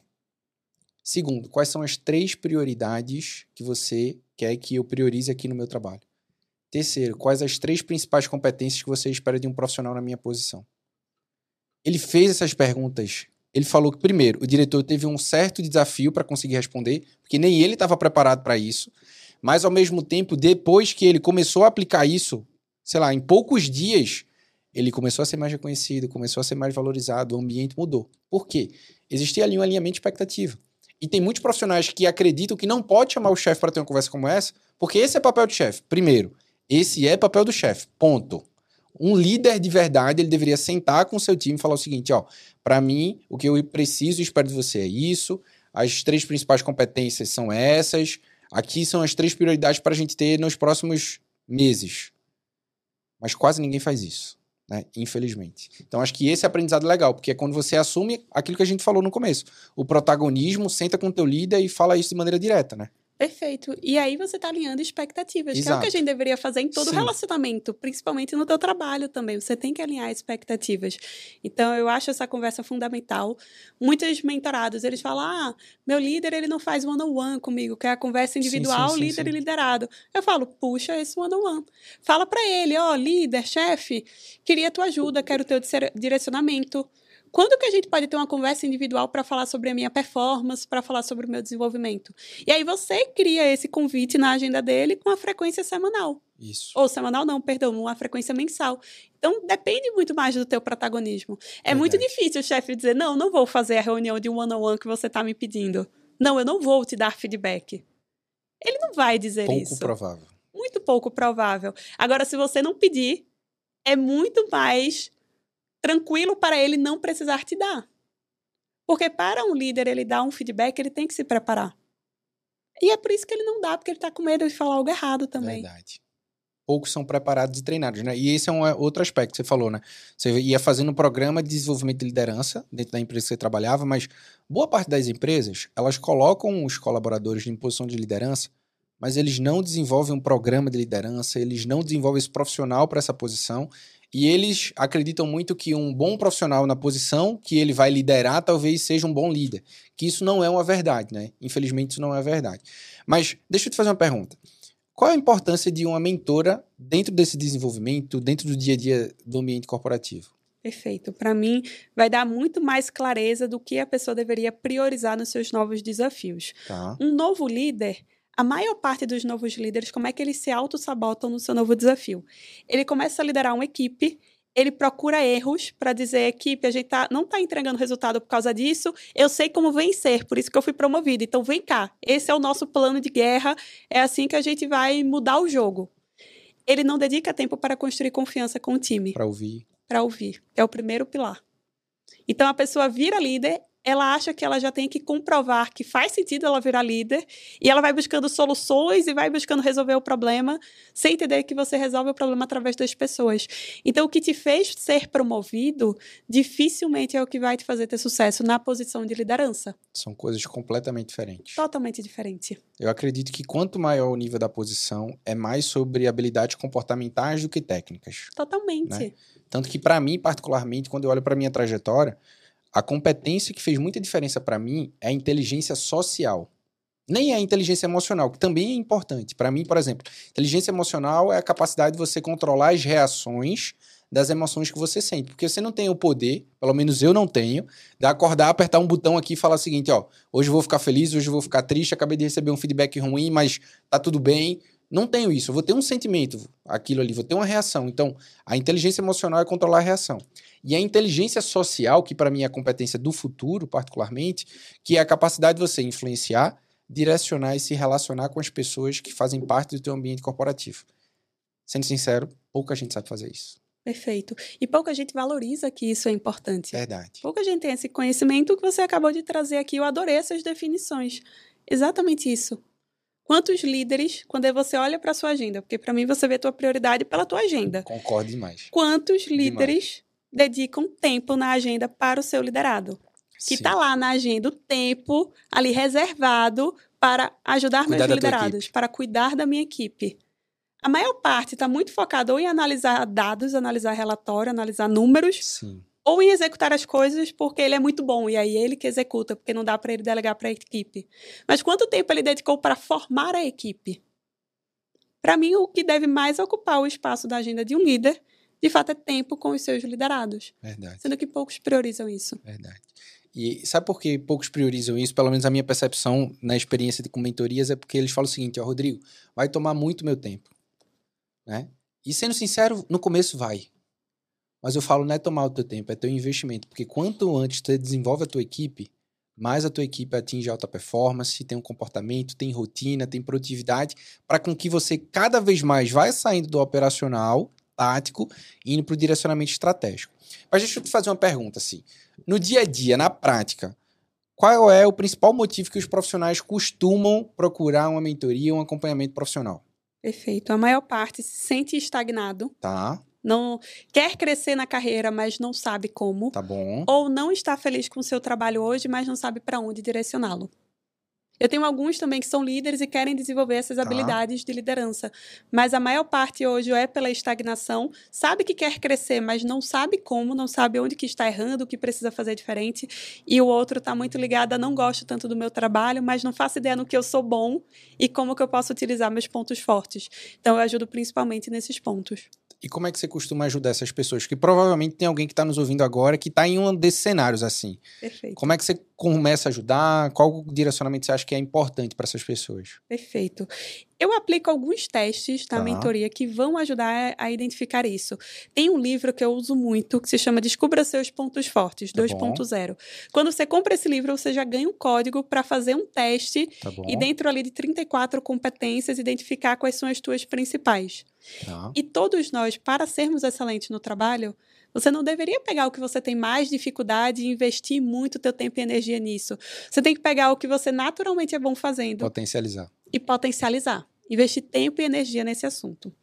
Speaker 1: Segundo, quais são as três prioridades que você quer que eu priorize aqui no meu trabalho? Terceiro, quais as três principais competências que você espera de um profissional na minha posição? Ele fez essas perguntas. Ele falou que, primeiro, o diretor teve um certo desafio para conseguir responder, porque nem ele estava preparado para isso. Mas, ao mesmo tempo, depois que ele começou a aplicar isso, sei lá, em poucos dias, ele começou a ser mais reconhecido, começou a ser mais valorizado, o ambiente mudou. Por quê? Existia ali um alinhamento de expectativa. E tem muitos profissionais que acreditam que não pode chamar o chefe para ter uma conversa como essa, porque esse é papel do chefe. Primeiro, esse é papel do chefe. Ponto. Um líder de verdade, ele deveria sentar com o seu time e falar o seguinte, ó, para mim, o que eu preciso e espero de você é isso, as três principais competências são essas, aqui são as três prioridades para a gente ter nos próximos meses. Mas quase ninguém faz isso, né? Infelizmente. Então acho que esse é aprendizado legal, porque é quando você assume aquilo que a gente falou no começo, o protagonismo, senta com o teu líder e fala isso de maneira direta, né?
Speaker 2: Perfeito. E aí você está alinhando expectativas,
Speaker 1: Exato.
Speaker 2: que é o que a gente deveria fazer em todo
Speaker 1: Sim.
Speaker 2: relacionamento, principalmente no teu trabalho também. Você tem que alinhar expectativas. Então, eu acho essa conversa fundamental. Muitos mentorados, eles falam, ah, meu líder, ele não faz one-on-one comigo, que é a conversa individual,
Speaker 1: sim, sim,
Speaker 2: líder e liderado. Eu falo, puxa esse one-on-one. Fala para ele, ó, líder, chefe, queria tua ajuda, quero teu dire- direcionamento. Quando que a gente pode ter uma conversa individual para falar sobre a minha performance, para falar sobre o meu desenvolvimento? E aí você cria esse convite na agenda dele com a frequência semanal.
Speaker 1: Isso.
Speaker 2: Ou semanal não, perdão, uma frequência mensal. Então depende muito mais do teu protagonismo. É muito
Speaker 1: Verdade.
Speaker 2: difícil o chefe dizer: "Não, não vou fazer a reunião de one-on-one que você está me pedindo. Não, eu não vou te dar feedback." Ele não vai dizer
Speaker 1: Pouco
Speaker 2: isso.
Speaker 1: provável.
Speaker 2: Muito pouco provável. Agora, se você não pedir, é muito mais tranquilo para ele não precisar te dar. Porque para um líder ele dar um feedback, ele tem que se preparar. E é por isso que ele não dá, porque ele está com medo de falar algo errado também.
Speaker 1: Verdade. Poucos são preparados e treinados, né? E esse é um é, outro aspecto que você falou, né? Você ia fazendo um programa de desenvolvimento de liderança dentro da empresa que você trabalhava, mas boa parte das empresas, elas colocam os colaboradores em posição de liderança, mas eles não desenvolvem um programa de liderança, eles não desenvolvem esse profissional para essa posição, e eles acreditam muito que um bom profissional na posição que ele vai liderar talvez seja um bom líder, que isso não é uma verdade, né? Infelizmente isso não é verdade. Mas deixa eu te fazer uma pergunta. Qual a importância de uma mentora dentro desse desenvolvimento, dentro do dia a dia do ambiente corporativo?
Speaker 2: Perfeito. Para mim, vai dar muito mais clareza do que a pessoa deveria priorizar nos seus novos desafios.
Speaker 1: Tá?
Speaker 2: Um novo líder, a maior parte dos novos líderes, como é que eles se auto-sabotam no seu novo desafio? Ele começa a liderar uma equipe, ele procura erros para dizer, equipe, a gente tá, não está entregando resultado por causa disso, eu sei como vencer, por isso que eu fui promovido. Então vem cá, esse é o nosso plano de guerra, é assim que a gente vai mudar o jogo. Ele não dedica tempo para construir confiança com o time
Speaker 1: Para ouvir.
Speaker 2: para ouvir. É o primeiro pilar. Então a pessoa vira líder, ela acha que ela já tem que comprovar que faz sentido ela virar líder e ela vai buscando soluções e vai buscando resolver o problema sem entender que você resolve o problema através das pessoas. Então o que te fez ser promovido dificilmente é o que vai te fazer ter sucesso na posição de liderança.
Speaker 1: São coisas completamente diferentes.
Speaker 2: Totalmente diferente.
Speaker 1: Eu acredito que quanto maior o nível da posição, é mais sobre habilidades comportamentais do que técnicas.
Speaker 2: Totalmente.
Speaker 1: Né? Tanto que, para mim, particularmente, quando eu olho para minha trajetória, a competência que fez muita diferença para mim é a inteligência social. Nem é a inteligência emocional, que também é importante. Para mim, por exemplo, inteligência emocional é a capacidade de você controlar as reações das emoções que você sente. Porque você não tem o poder, pelo menos eu não tenho, de acordar, apertar um botão aqui e falar o seguinte: ó, hoje eu vou ficar feliz, hoje eu vou ficar triste, acabei de receber um feedback ruim, mas tá tudo bem. Não tenho isso. Eu vou ter um sentimento, aquilo ali, vou ter uma reação. Então, a inteligência emocional é controlar a reação. E a inteligência social, que para mim é a competência do futuro, particularmente, que é a capacidade de você influenciar, direcionar e se relacionar com as pessoas que fazem parte do teu ambiente corporativo. Sendo sincero, pouca gente sabe fazer isso.
Speaker 2: Perfeito. E pouca gente valoriza que isso é importante.
Speaker 1: Verdade.
Speaker 2: Pouca gente tem esse conhecimento que você acabou de trazer aqui. Eu adorei essas definições. Exatamente isso. Quantos líderes, quando você olha para sua agenda, porque para mim você vê a tua prioridade pela tua agenda.
Speaker 1: Concordo demais.
Speaker 2: Quantos líderes dedicam tempo na agenda para o seu liderado? Que está lá na agenda o tempo ali reservado para ajudar
Speaker 1: Cuidar
Speaker 2: meus liderados, para cuidar da minha equipe. A maior parte está muito focada ou em analisar dados, analisar relatório, analisar números,
Speaker 1: Sim.
Speaker 2: Ou em executar as coisas porque ele é muito bom e aí ele que executa, porque não dá para ele delegar para a equipe. Mas quanto tempo ele dedicou para formar a equipe? Para mim, o que deve mais ocupar o espaço da agenda de um líder, de fato, é tempo com os seus liderados,
Speaker 1: Verdade.
Speaker 2: sendo que poucos priorizam isso.
Speaker 1: Verdade. E sabe por que poucos priorizam isso? Pelo menos a minha percepção na experiência de, com mentorias é porque eles falam o seguinte, ó, Rodrigo, vai tomar muito meu tempo. Né? E sendo sincero, no começo vai. Mas eu falo, não é tomar o teu tempo, é teu investimento. Porque quanto antes você desenvolve a tua equipe, mais a tua equipe atinge alta performance, tem um comportamento, tem rotina, tem produtividade, para com que você cada vez mais vai saindo do operacional tático e indo para o direcionamento estratégico. Mas deixa eu te fazer uma pergunta assim. No dia a dia, na prática, qual é o principal motivo que os profissionais costumam procurar uma mentoria, um acompanhamento profissional?
Speaker 2: Perfeito. A maior parte se sente estagnado.
Speaker 1: Tá.
Speaker 2: Não quer crescer na carreira, mas não sabe como.
Speaker 1: Tá bom.
Speaker 2: Ou não está feliz com o seu trabalho hoje, mas não sabe para onde direcioná-lo. Eu tenho alguns também que são líderes e querem desenvolver essas
Speaker 1: Tá.
Speaker 2: habilidades de liderança. Mas a maior parte hoje é pela estagnação, sabe que quer crescer, mas não sabe como, não sabe onde que está errando, o que precisa fazer diferente. E o outro está muito ligado a não gosto tanto do meu trabalho, mas não faço ideia no que eu sou bom e como que eu posso utilizar meus pontos fortes. Então eu ajudo principalmente nesses pontos.
Speaker 1: E como é que você costuma ajudar essas pessoas? Que provavelmente tem alguém que está nos ouvindo agora que está em um desses cenários assim.
Speaker 2: Perfeito.
Speaker 1: Como é que você começa a ajudar? Qual direcionamento você acha que é importante para essas pessoas?
Speaker 2: Perfeito. Eu aplico alguns testes na
Speaker 1: Tá.
Speaker 2: mentoria que vão ajudar a identificar isso. Tem um livro que eu uso muito que se chama Descubra Seus Pontos Fortes,
Speaker 1: Tá
Speaker 2: 2.0. Quando você compra esse livro, você já ganha um código para fazer um teste
Speaker 1: Tá
Speaker 2: e dentro ali de 34 competências identificar quais são as tuas principais.
Speaker 1: Tá.
Speaker 2: E todos nós, para sermos excelentes no trabalho, você não deveria pegar o que você tem mais dificuldade e investir muito teu tempo e energia nisso. Você tem que pegar o que você naturalmente é bom fazendo
Speaker 1: Potencializar.
Speaker 2: e potencializar. Investir tempo e energia nesse assunto.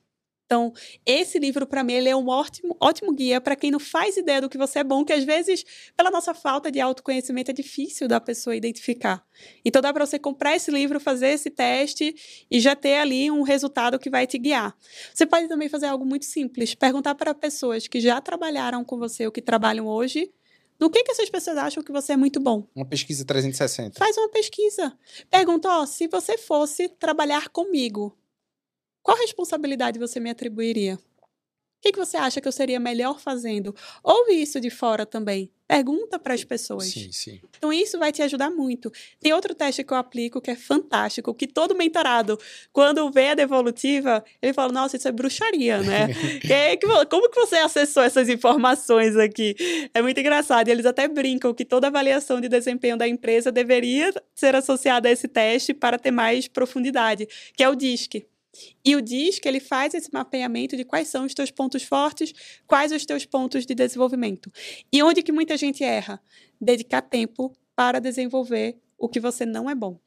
Speaker 2: Então, esse livro, para mim, ele é um ótimo, ótimo guia para quem não faz ideia do que você é bom, que às vezes, pela nossa falta de autoconhecimento, é difícil da pessoa identificar. Então, dá para você comprar esse livro, fazer esse teste e já ter ali um resultado que vai te guiar. Você pode também fazer algo muito simples: perguntar para pessoas que já trabalharam com você ou que trabalham hoje. No que, que essas pessoas acham que você é muito bom?
Speaker 1: Uma pesquisa 360.
Speaker 2: Faz uma pesquisa. Pergunta, ó, se você fosse trabalhar comigo, qual responsabilidade você me atribuiria? O que, que você acha que eu seria melhor fazendo? Ouve isso de fora também. Pergunta para as pessoas.
Speaker 1: Sim, sim.
Speaker 2: Então, isso vai te ajudar muito. Tem outro teste que eu aplico que é fantástico, que todo mentorado, quando vê a devolutiva, ele fala, nossa, isso é bruxaria, né? Como que você acessou essas informações aqui? É muito engraçado. E eles até brincam que toda avaliação de desempenho da empresa deveria ser associada a esse teste para ter mais profundidade, que é o DISC. E o DISC, ele faz esse mapeamento de quais são os teus pontos fortes, quais os teus pontos de desenvolvimento. E onde que muita gente erra? Dedicar tempo para desenvolver o que você não é bom.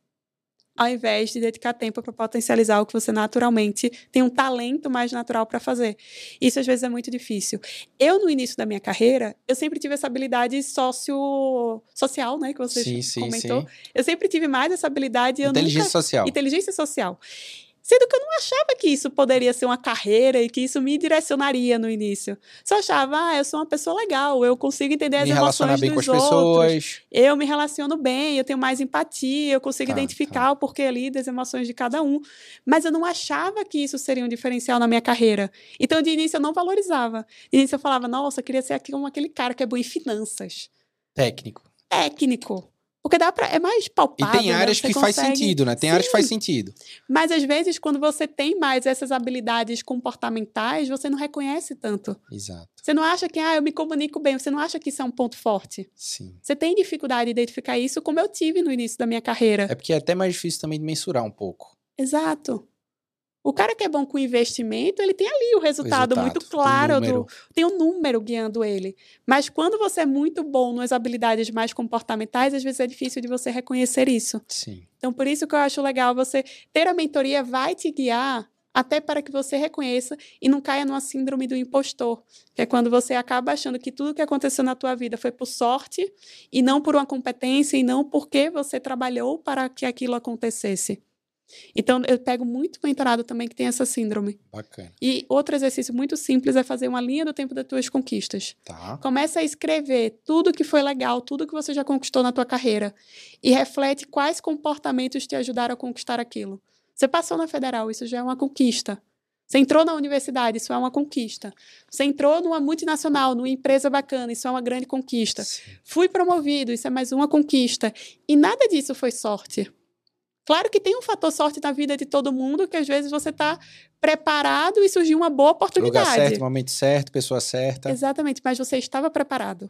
Speaker 2: Ao invés de dedicar tempo para potencializar o que você naturalmente tem um talento mais natural para fazer. Isso às vezes é muito difícil. Eu, no início da minha carreira, eu sempre tive essa habilidade socio... social, né? Que você
Speaker 1: Sim, sim,
Speaker 2: comentou.
Speaker 1: sim.
Speaker 2: Eu sempre tive mais essa habilidade.
Speaker 1: Inteligência
Speaker 2: nunca...
Speaker 1: social.
Speaker 2: Inteligência social. Sendo que eu não achava que isso poderia ser uma carreira e que isso me direcionaria no início. Só achava, ah, eu sou uma pessoa legal, eu consigo entender as
Speaker 1: Me
Speaker 2: emoções
Speaker 1: bem com
Speaker 2: dos
Speaker 1: as
Speaker 2: outros,
Speaker 1: pessoas.
Speaker 2: eu me relaciono bem, eu tenho mais empatia, eu consigo
Speaker 1: Tá,
Speaker 2: identificar o porquê ali das emoções de cada um. Mas eu não achava que isso seria um diferencial na minha carreira. Então, de início, eu não valorizava. De início, eu falava, nossa, eu queria ser aqui como aquele cara que é bom em finanças.
Speaker 1: Técnico.
Speaker 2: Técnico. Porque dá pra, é mais
Speaker 1: E
Speaker 2: palpável.
Speaker 1: tem
Speaker 2: né?
Speaker 1: áreas
Speaker 2: Você
Speaker 1: que faz
Speaker 2: consegue-
Speaker 1: sentido, né? Tem áreas que faz
Speaker 2: Sim.
Speaker 1: sentido.
Speaker 2: Mas às vezes, quando você tem mais essas habilidades comportamentais, você não reconhece tanto.
Speaker 1: Exato.
Speaker 2: Você não acha que, ah, eu me comunico bem, você não acha que isso é um ponto forte.
Speaker 1: Sim.
Speaker 2: Você tem dificuldade de identificar isso, como eu tive no início da minha carreira.
Speaker 1: É porque é até mais difícil também de mensurar um pouco.
Speaker 2: Exato. O cara que é bom com investimento, ele tem ali o resultado,
Speaker 1: resultado,
Speaker 2: muito claro,
Speaker 1: número.
Speaker 2: do, tem um número guiando ele. Mas quando você é muito bom nas habilidades mais comportamentais, às vezes é difícil de você reconhecer isso.
Speaker 1: Sim.
Speaker 2: Então, por isso que eu acho legal você ter a mentoria vai te guiar até para que você reconheça e não caia numa síndrome do impostor, que é quando você acaba achando que tudo que aconteceu na tua vida foi por sorte e não por uma competência e não porque você trabalhou para que aquilo acontecesse. Então, eu pego muito mentorado também que tem essa síndrome.
Speaker 1: Bacana.
Speaker 2: E outro exercício muito simples é fazer uma linha do tempo das tuas conquistas.
Speaker 1: Tá.
Speaker 2: Começa a escrever tudo que foi legal, tudo que você já conquistou na tua carreira e reflete quais comportamentos te ajudaram a conquistar aquilo. Você passou na federal, isso já é uma conquista. Você entrou na universidade, isso é uma conquista. Você entrou numa multinacional, numa empresa bacana, isso é uma grande conquista.
Speaker 1: Sim.
Speaker 2: Fui promovido, isso é mais uma conquista. E nada disso foi sorte. Claro que tem um fator sorte na vida de todo mundo, que às vezes você está preparado e surgiu uma boa
Speaker 1: Lugar
Speaker 2: oportunidade.
Speaker 1: certo, momento certo, pessoa certa.
Speaker 2: Exatamente, mas você estava preparado.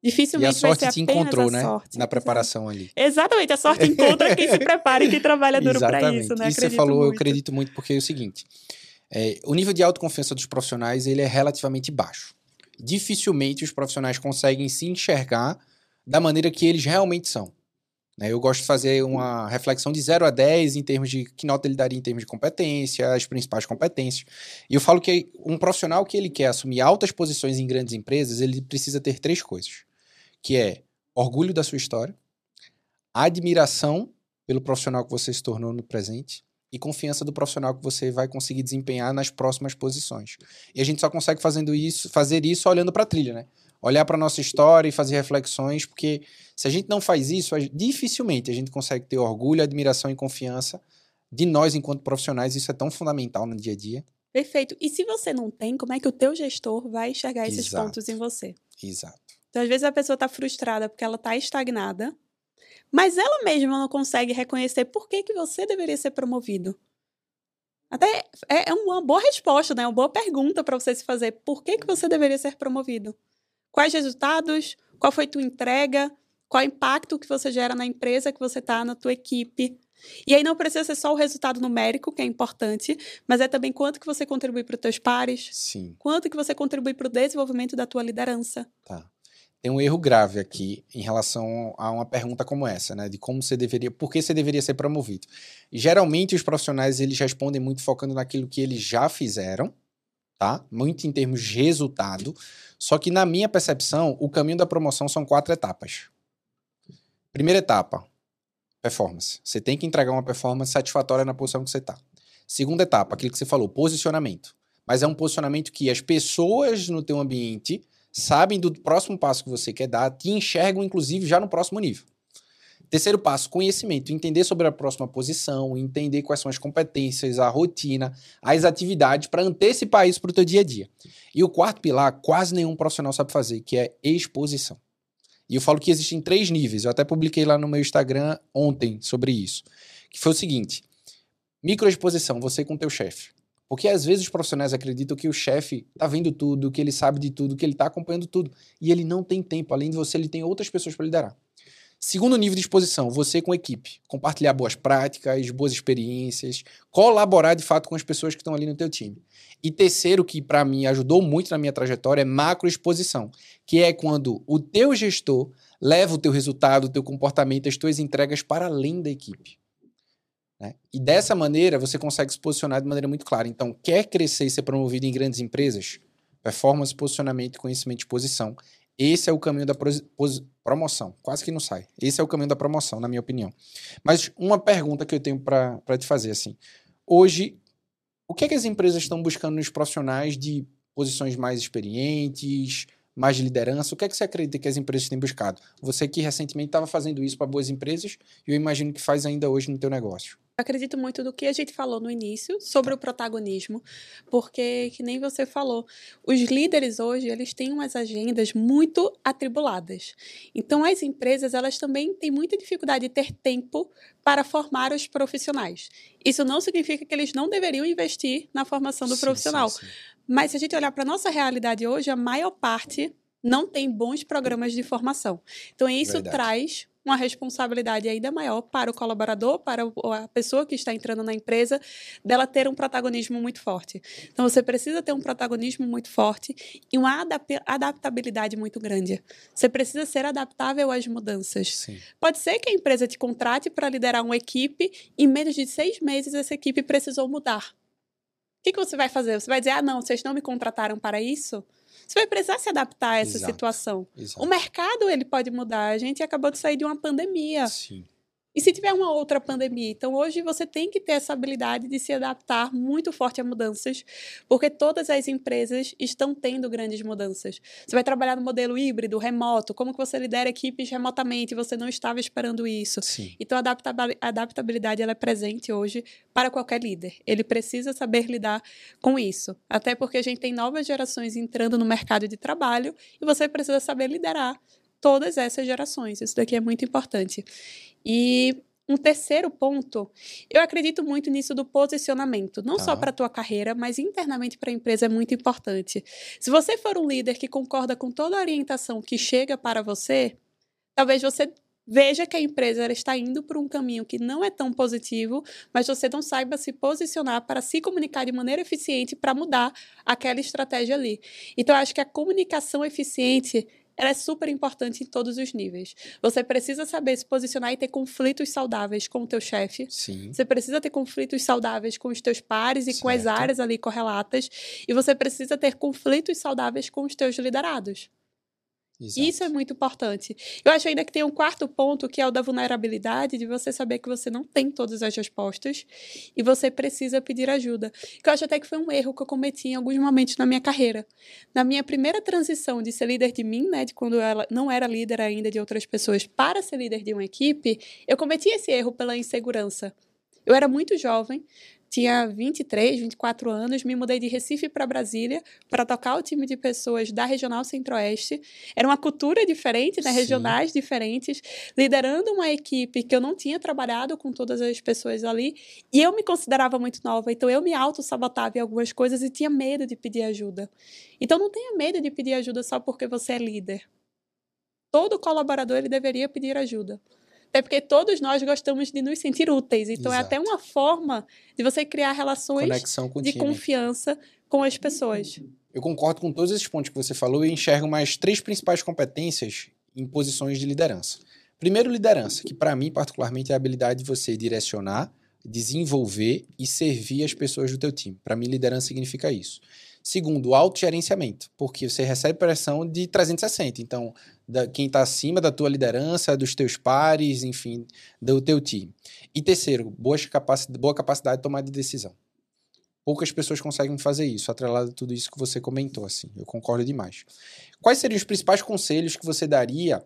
Speaker 2: Dificilmente
Speaker 1: e a sorte
Speaker 2: vai ser
Speaker 1: te encontrou, né?
Speaker 2: Sorte,
Speaker 1: na preparação ali.
Speaker 2: Exatamente, a sorte encontra quem se prepara e quem trabalha duro para isso, né?
Speaker 1: Isso você falou, muito. eu acredito muito, porque é o seguinte: é, o nível de autoconfiança dos profissionais ele é relativamente baixo. Dificilmente os profissionais conseguem se enxergar da maneira que eles realmente são. Né? Eu gosto de fazer uma reflexão de 0 a 10 em termos de que nota ele daria em termos de competência, as principais competências. E eu falo que um profissional que ele quer assumir altas posições em grandes empresas, ele precisa ter três coisas que é orgulho da sua história, admiração pelo profissional que você se tornou no presente e confiança do profissional que você vai conseguir desempenhar nas próximas posições. E a gente só consegue fazendo isso, fazer isso olhando para a trilha, né? Olhar para nossa história e fazer reflexões, porque se a gente não faz isso, dificilmente a gente consegue ter orgulho, admiração e confiança de nós enquanto profissionais. Isso é tão fundamental no dia a dia.
Speaker 2: Perfeito. E se você não tem, como é que o teu gestor vai enxergar esses Exato. pontos em você?
Speaker 1: Exato.
Speaker 2: Então, às vezes, a pessoa está frustrada porque ela está estagnada, mas ela mesma não consegue reconhecer por que, que você deveria ser promovido. Até é, é uma boa resposta, né? Uma boa pergunta para você se fazer. Por que, que você deveria ser promovido? Quais resultados? Qual foi tua entrega? Qual o impacto que você gera na empresa que você está, na tua equipe? E aí não precisa ser só o resultado numérico, que é importante, mas é também quanto que você contribui para os teus pares.
Speaker 1: Sim.
Speaker 2: Quanto que você contribui para o desenvolvimento da tua liderança.
Speaker 1: Tá tem um erro grave aqui em relação a uma pergunta como essa, né? De como você deveria, por que você deveria ser promovido. geralmente os profissionais eles respondem muito focando naquilo que eles já fizeram, tá? Muito em termos de resultado. Só que na minha percepção, o caminho da promoção são quatro etapas. Primeira etapa, performance. Você tem que entregar uma performance satisfatória na posição que você está. Segunda etapa, aquilo que você falou, posicionamento. Mas é um posicionamento que as pessoas no teu ambiente sabem do próximo passo que você quer dar, te enxergam, inclusive, já no próximo nível. Terceiro passo, conhecimento. Entender sobre a próxima posição, entender quais são as competências, a rotina, as atividades para antecipar isso para o teu dia a dia. E o quarto pilar, quase nenhum profissional sabe fazer, que é exposição. E eu falo que existem três níveis. Eu até publiquei lá no meu Instagram ontem sobre isso. Que foi o seguinte: microexposição, você com teu chefe. Porque às vezes os profissionais acreditam que o chefe está vendo tudo, que ele sabe de tudo, que ele está acompanhando tudo. E ele não tem tempo. Além de você, ele tem outras pessoas para liderar. Segundo nível de exposição, você com equipe. Compartilhar boas práticas, boas experiências, colaborar de fato com as pessoas que estão ali no teu time. E terceiro, que para mim ajudou muito na minha trajetória, é macro exposição, que é quando o teu gestor leva o teu resultado, o teu comportamento, as tuas entregas para além da equipe. Né? E dessa maneira você consegue se posicionar de maneira muito clara. Então, quer crescer e ser promovido em grandes empresas? Performance, posicionamento, conhecimento e posição. Esse é o caminho da promoção. Quase que não sai. Esse é o caminho da promoção, na minha opinião. Mas uma pergunta que eu tenho para te fazer assim. Hoje, o que é que as empresas estão buscando nos profissionais de posições mais experientes, mais de liderança? O que é que você acredita que as empresas têm buscado? Você que recentemente estava fazendo isso para boas empresas, e eu imagino que faz ainda hoje no teu negócio
Speaker 2: acredito muito do que a gente falou no início sobre o protagonismo, porque que nem você falou, os líderes hoje, eles têm umas agendas muito atribuladas. Então as empresas, elas também têm muita dificuldade de ter tempo para formar os profissionais. Isso não significa que eles não deveriam investir na formação do sim, profissional. Sim, sim. Mas se a gente olhar para a nossa realidade hoje, a maior parte não tem bons programas de formação. Então, isso Verdade. traz uma responsabilidade ainda maior para o colaborador, para a pessoa que está entrando na empresa, dela ter um protagonismo muito forte. Então, você precisa ter um protagonismo muito forte e uma adaptabilidade muito grande. Você precisa ser adaptável às mudanças. Sim. Pode ser que a empresa te contrate para liderar uma equipe e em menos de seis meses essa equipe precisou mudar. O que, que você vai fazer? Você vai dizer, ah, não, vocês não me contrataram para isso? Você vai precisar se adaptar a essa Exato. situação. Exato. O mercado ele pode mudar. A gente acabou de sair de uma pandemia.
Speaker 1: Sim.
Speaker 2: E se tiver uma outra pandemia? Então, hoje você tem que ter essa habilidade de se adaptar muito forte a mudanças, porque todas as empresas estão tendo grandes mudanças. Você vai trabalhar no modelo híbrido, remoto, como que você lidera equipes remotamente, você não estava esperando isso.
Speaker 1: Sim.
Speaker 2: Então, a adaptabilidade ela é presente hoje para qualquer líder. Ele precisa saber lidar com isso, até porque a gente tem novas gerações entrando no mercado de trabalho e você precisa saber liderar todas essas gerações. Isso daqui é muito importante. E um terceiro ponto, eu acredito muito nisso do posicionamento, não
Speaker 1: Tá.
Speaker 2: só para a tua carreira, mas internamente para a empresa é muito importante. Se você for um líder que concorda com toda a orientação que chega para você, talvez você veja que a empresa está indo por um caminho que não é tão positivo, mas você não saiba se posicionar para se comunicar de maneira eficiente para mudar aquela estratégia ali. Então, eu acho que a comunicação eficiente ela é super importante em todos os níveis. Você precisa saber se posicionar e ter conflitos saudáveis com o teu chefe.
Speaker 1: Sim.
Speaker 2: Você precisa ter conflitos saudáveis com os teus pares e com as
Speaker 1: Certo.
Speaker 2: áreas ali correlatas. E você precisa ter conflitos saudáveis com os teus liderados.
Speaker 1: Exato.
Speaker 2: Isso é muito importante. Eu acho ainda que tem um quarto ponto, que é o da vulnerabilidade, de você saber que você não tem todas as respostas e você precisa pedir ajuda. Que eu acho até que foi um erro que eu cometi em alguns momentos na minha carreira. Na minha primeira transição de ser líder de mim, né, de quando eu era- não era líder ainda de outras pessoas, para ser líder de uma equipe, eu cometi esse erro pela insegurança. Eu era muito jovem, tinha 23, 24 anos, me mudei de Recife para Brasília para tocar o time de pessoas da Regional Centro-Oeste. Era uma cultura diferente, né?
Speaker 1: Sim.
Speaker 2: regionais diferentes, liderando uma equipe que eu não tinha trabalhado com todas as pessoas ali, e eu me considerava muito nova, então eu me auto-sabotava em algumas coisas e tinha medo de pedir ajuda. Então não tenha medo de pedir ajuda só porque você é líder. Todo colaborador ele deveria pedir ajuda. Até porque todos nós gostamos de nos sentir úteis. Então, é
Speaker 1: Exato.
Speaker 2: até uma forma de você criar relações de confiança com as pessoas.
Speaker 1: Eu concordo com todos esses pontos que você falou e enxergo mais três principais competências em posições de liderança. Primeiro, liderança, que para mim, particularmente, é a habilidade de você direcionar, desenvolver e servir as pessoas do teu time. Para mim, liderança significa isso. Segundo, autogerenciamento, porque você recebe pressão de 360. Então, da, quem está acima da tua liderança, dos teus pares, enfim, do teu time. E terceiro, boas capaci boa capacidade de tomar de decisão. Poucas pessoas conseguem fazer isso, atrelado a tudo isso que você comentou, assim. Eu concordo demais. Quais seriam os principais conselhos que você daria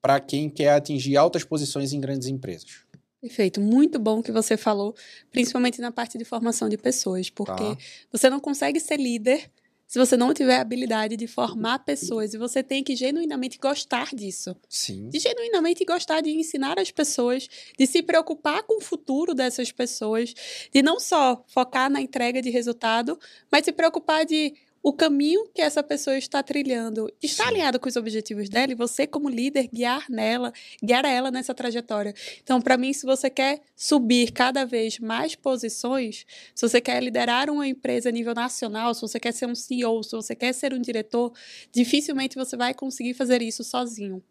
Speaker 1: para quem quer atingir altas posições em grandes empresas?
Speaker 2: Perfeito. Muito bom que você falou, principalmente na parte de formação de pessoas, porque
Speaker 1: Tá.
Speaker 2: você não consegue ser líder se você não tiver a habilidade de formar pessoas. E você tem que genuinamente gostar disso.
Speaker 1: Sim.
Speaker 2: de genuinamente gostar de ensinar as pessoas, de se preocupar com o futuro dessas pessoas, de não só focar na entrega de resultado, mas se preocupar de o caminho que essa pessoa está trilhando está
Speaker 1: Sim.
Speaker 2: alinhado com os objetivos dela e você como líder guiar nela, guiar ela nessa trajetória. Então, para mim, se você quer subir cada vez mais posições, se você quer liderar uma empresa a nível nacional, se você quer ser um CEO, se você quer ser um diretor, dificilmente você vai conseguir fazer isso sozinho.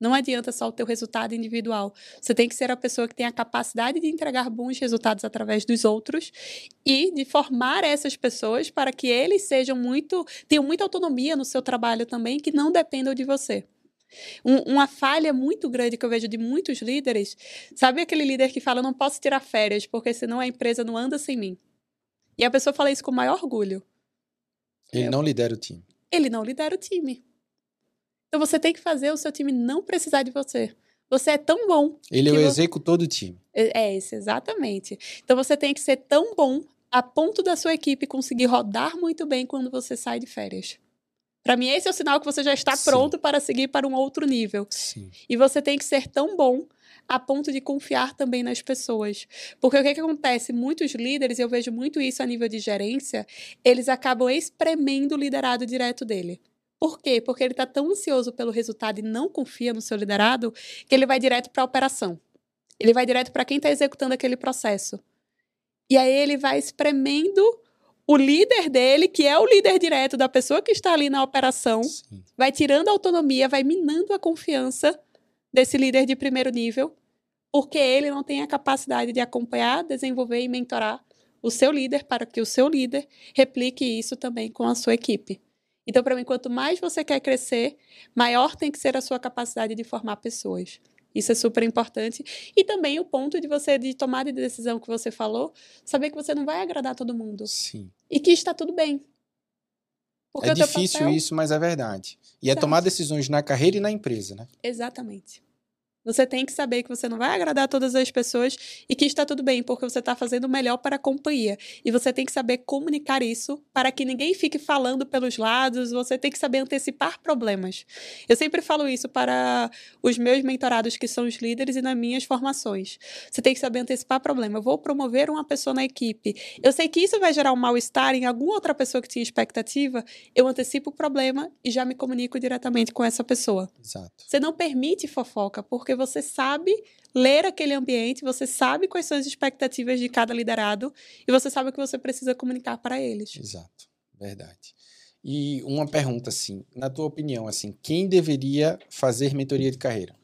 Speaker 2: Não adianta só o teu resultado individual. Você tem que ser a pessoa que tem a capacidade de entregar bons resultados através dos outros e de formar essas pessoas para que eles sejam muito, tenham muita autonomia no seu trabalho também, que não dependam de você. Um- uma falha muito grande que eu vejo de muitos líderes, sabe aquele líder que fala, não posso tirar férias, porque senão a empresa não anda sem mim. E a pessoa fala isso com o maior orgulho.
Speaker 1: Ele não lidera o time.
Speaker 2: Ele não lidera o time. Então você tem que fazer o seu time não precisar de você. Você é tão bom.
Speaker 1: Ele é o executor do time.
Speaker 2: É é isso, exatamente. Então você tem que ser tão bom a ponto da sua equipe conseguir rodar muito bem quando você sai de férias. Para mim, esse é o sinal que você já está
Speaker 1: Sim.
Speaker 2: pronto para seguir para um outro nível.
Speaker 1: Sim.
Speaker 2: E você tem que ser tão bom a ponto de confiar também nas pessoas. Porque o que, que acontece? Muitos líderes, eu vejo muito isso a nível de gerência, eles acabam espremendo o liderado direto dele. Por quê? Porque ele está tão ansioso pelo resultado e não confia no seu liderado que ele vai direto para a operação. Ele vai direto para quem está executando aquele processo. E aí ele vai espremendo o líder dele, que é o líder direto da pessoa que está ali na operação,
Speaker 1: Sim.
Speaker 2: vai tirando a autonomia, vai minando a confiança desse líder de primeiro nível, porque ele não tem a capacidade de acompanhar, desenvolver e mentorar o seu líder para que o seu líder replique isso também com a sua equipe. Então, para mim, quanto mais você quer crescer, maior tem que ser a sua capacidade de formar pessoas. Isso é super importante. E também o ponto de você, de tomada de decisão que você falou, saber que você não vai agradar todo mundo.
Speaker 1: Sim.
Speaker 2: E que está tudo bem. Porque
Speaker 1: é difícil
Speaker 2: papel-
Speaker 1: isso, mas é verdade. E é tomar decisões na carreira e na empresa, né?
Speaker 2: Exatamente. Você tem que saber que você não vai agradar todas as pessoas e que está tudo bem, porque você está fazendo o melhor para a companhia. E você tem que saber comunicar isso para que ninguém fique falando pelos lados, você tem que saber antecipar problemas. Eu sempre falo isso para os meus mentorados, que são os líderes, e nas minhas formações. Você tem que saber antecipar problema. Eu vou promover uma pessoa na equipe. Eu sei que isso vai gerar um mal-estar em alguma outra pessoa que tinha expectativa. Eu antecipo o problema e já me comunico diretamente com essa pessoa.
Speaker 1: Exato.
Speaker 2: Você não permite fofoca, porque você sabe ler aquele ambiente, você sabe quais são as expectativas de cada liderado e você sabe o que você precisa comunicar para eles.
Speaker 1: Exato, verdade. E uma pergunta assim, na tua opinião, assim, quem deveria fazer mentoria de carreira?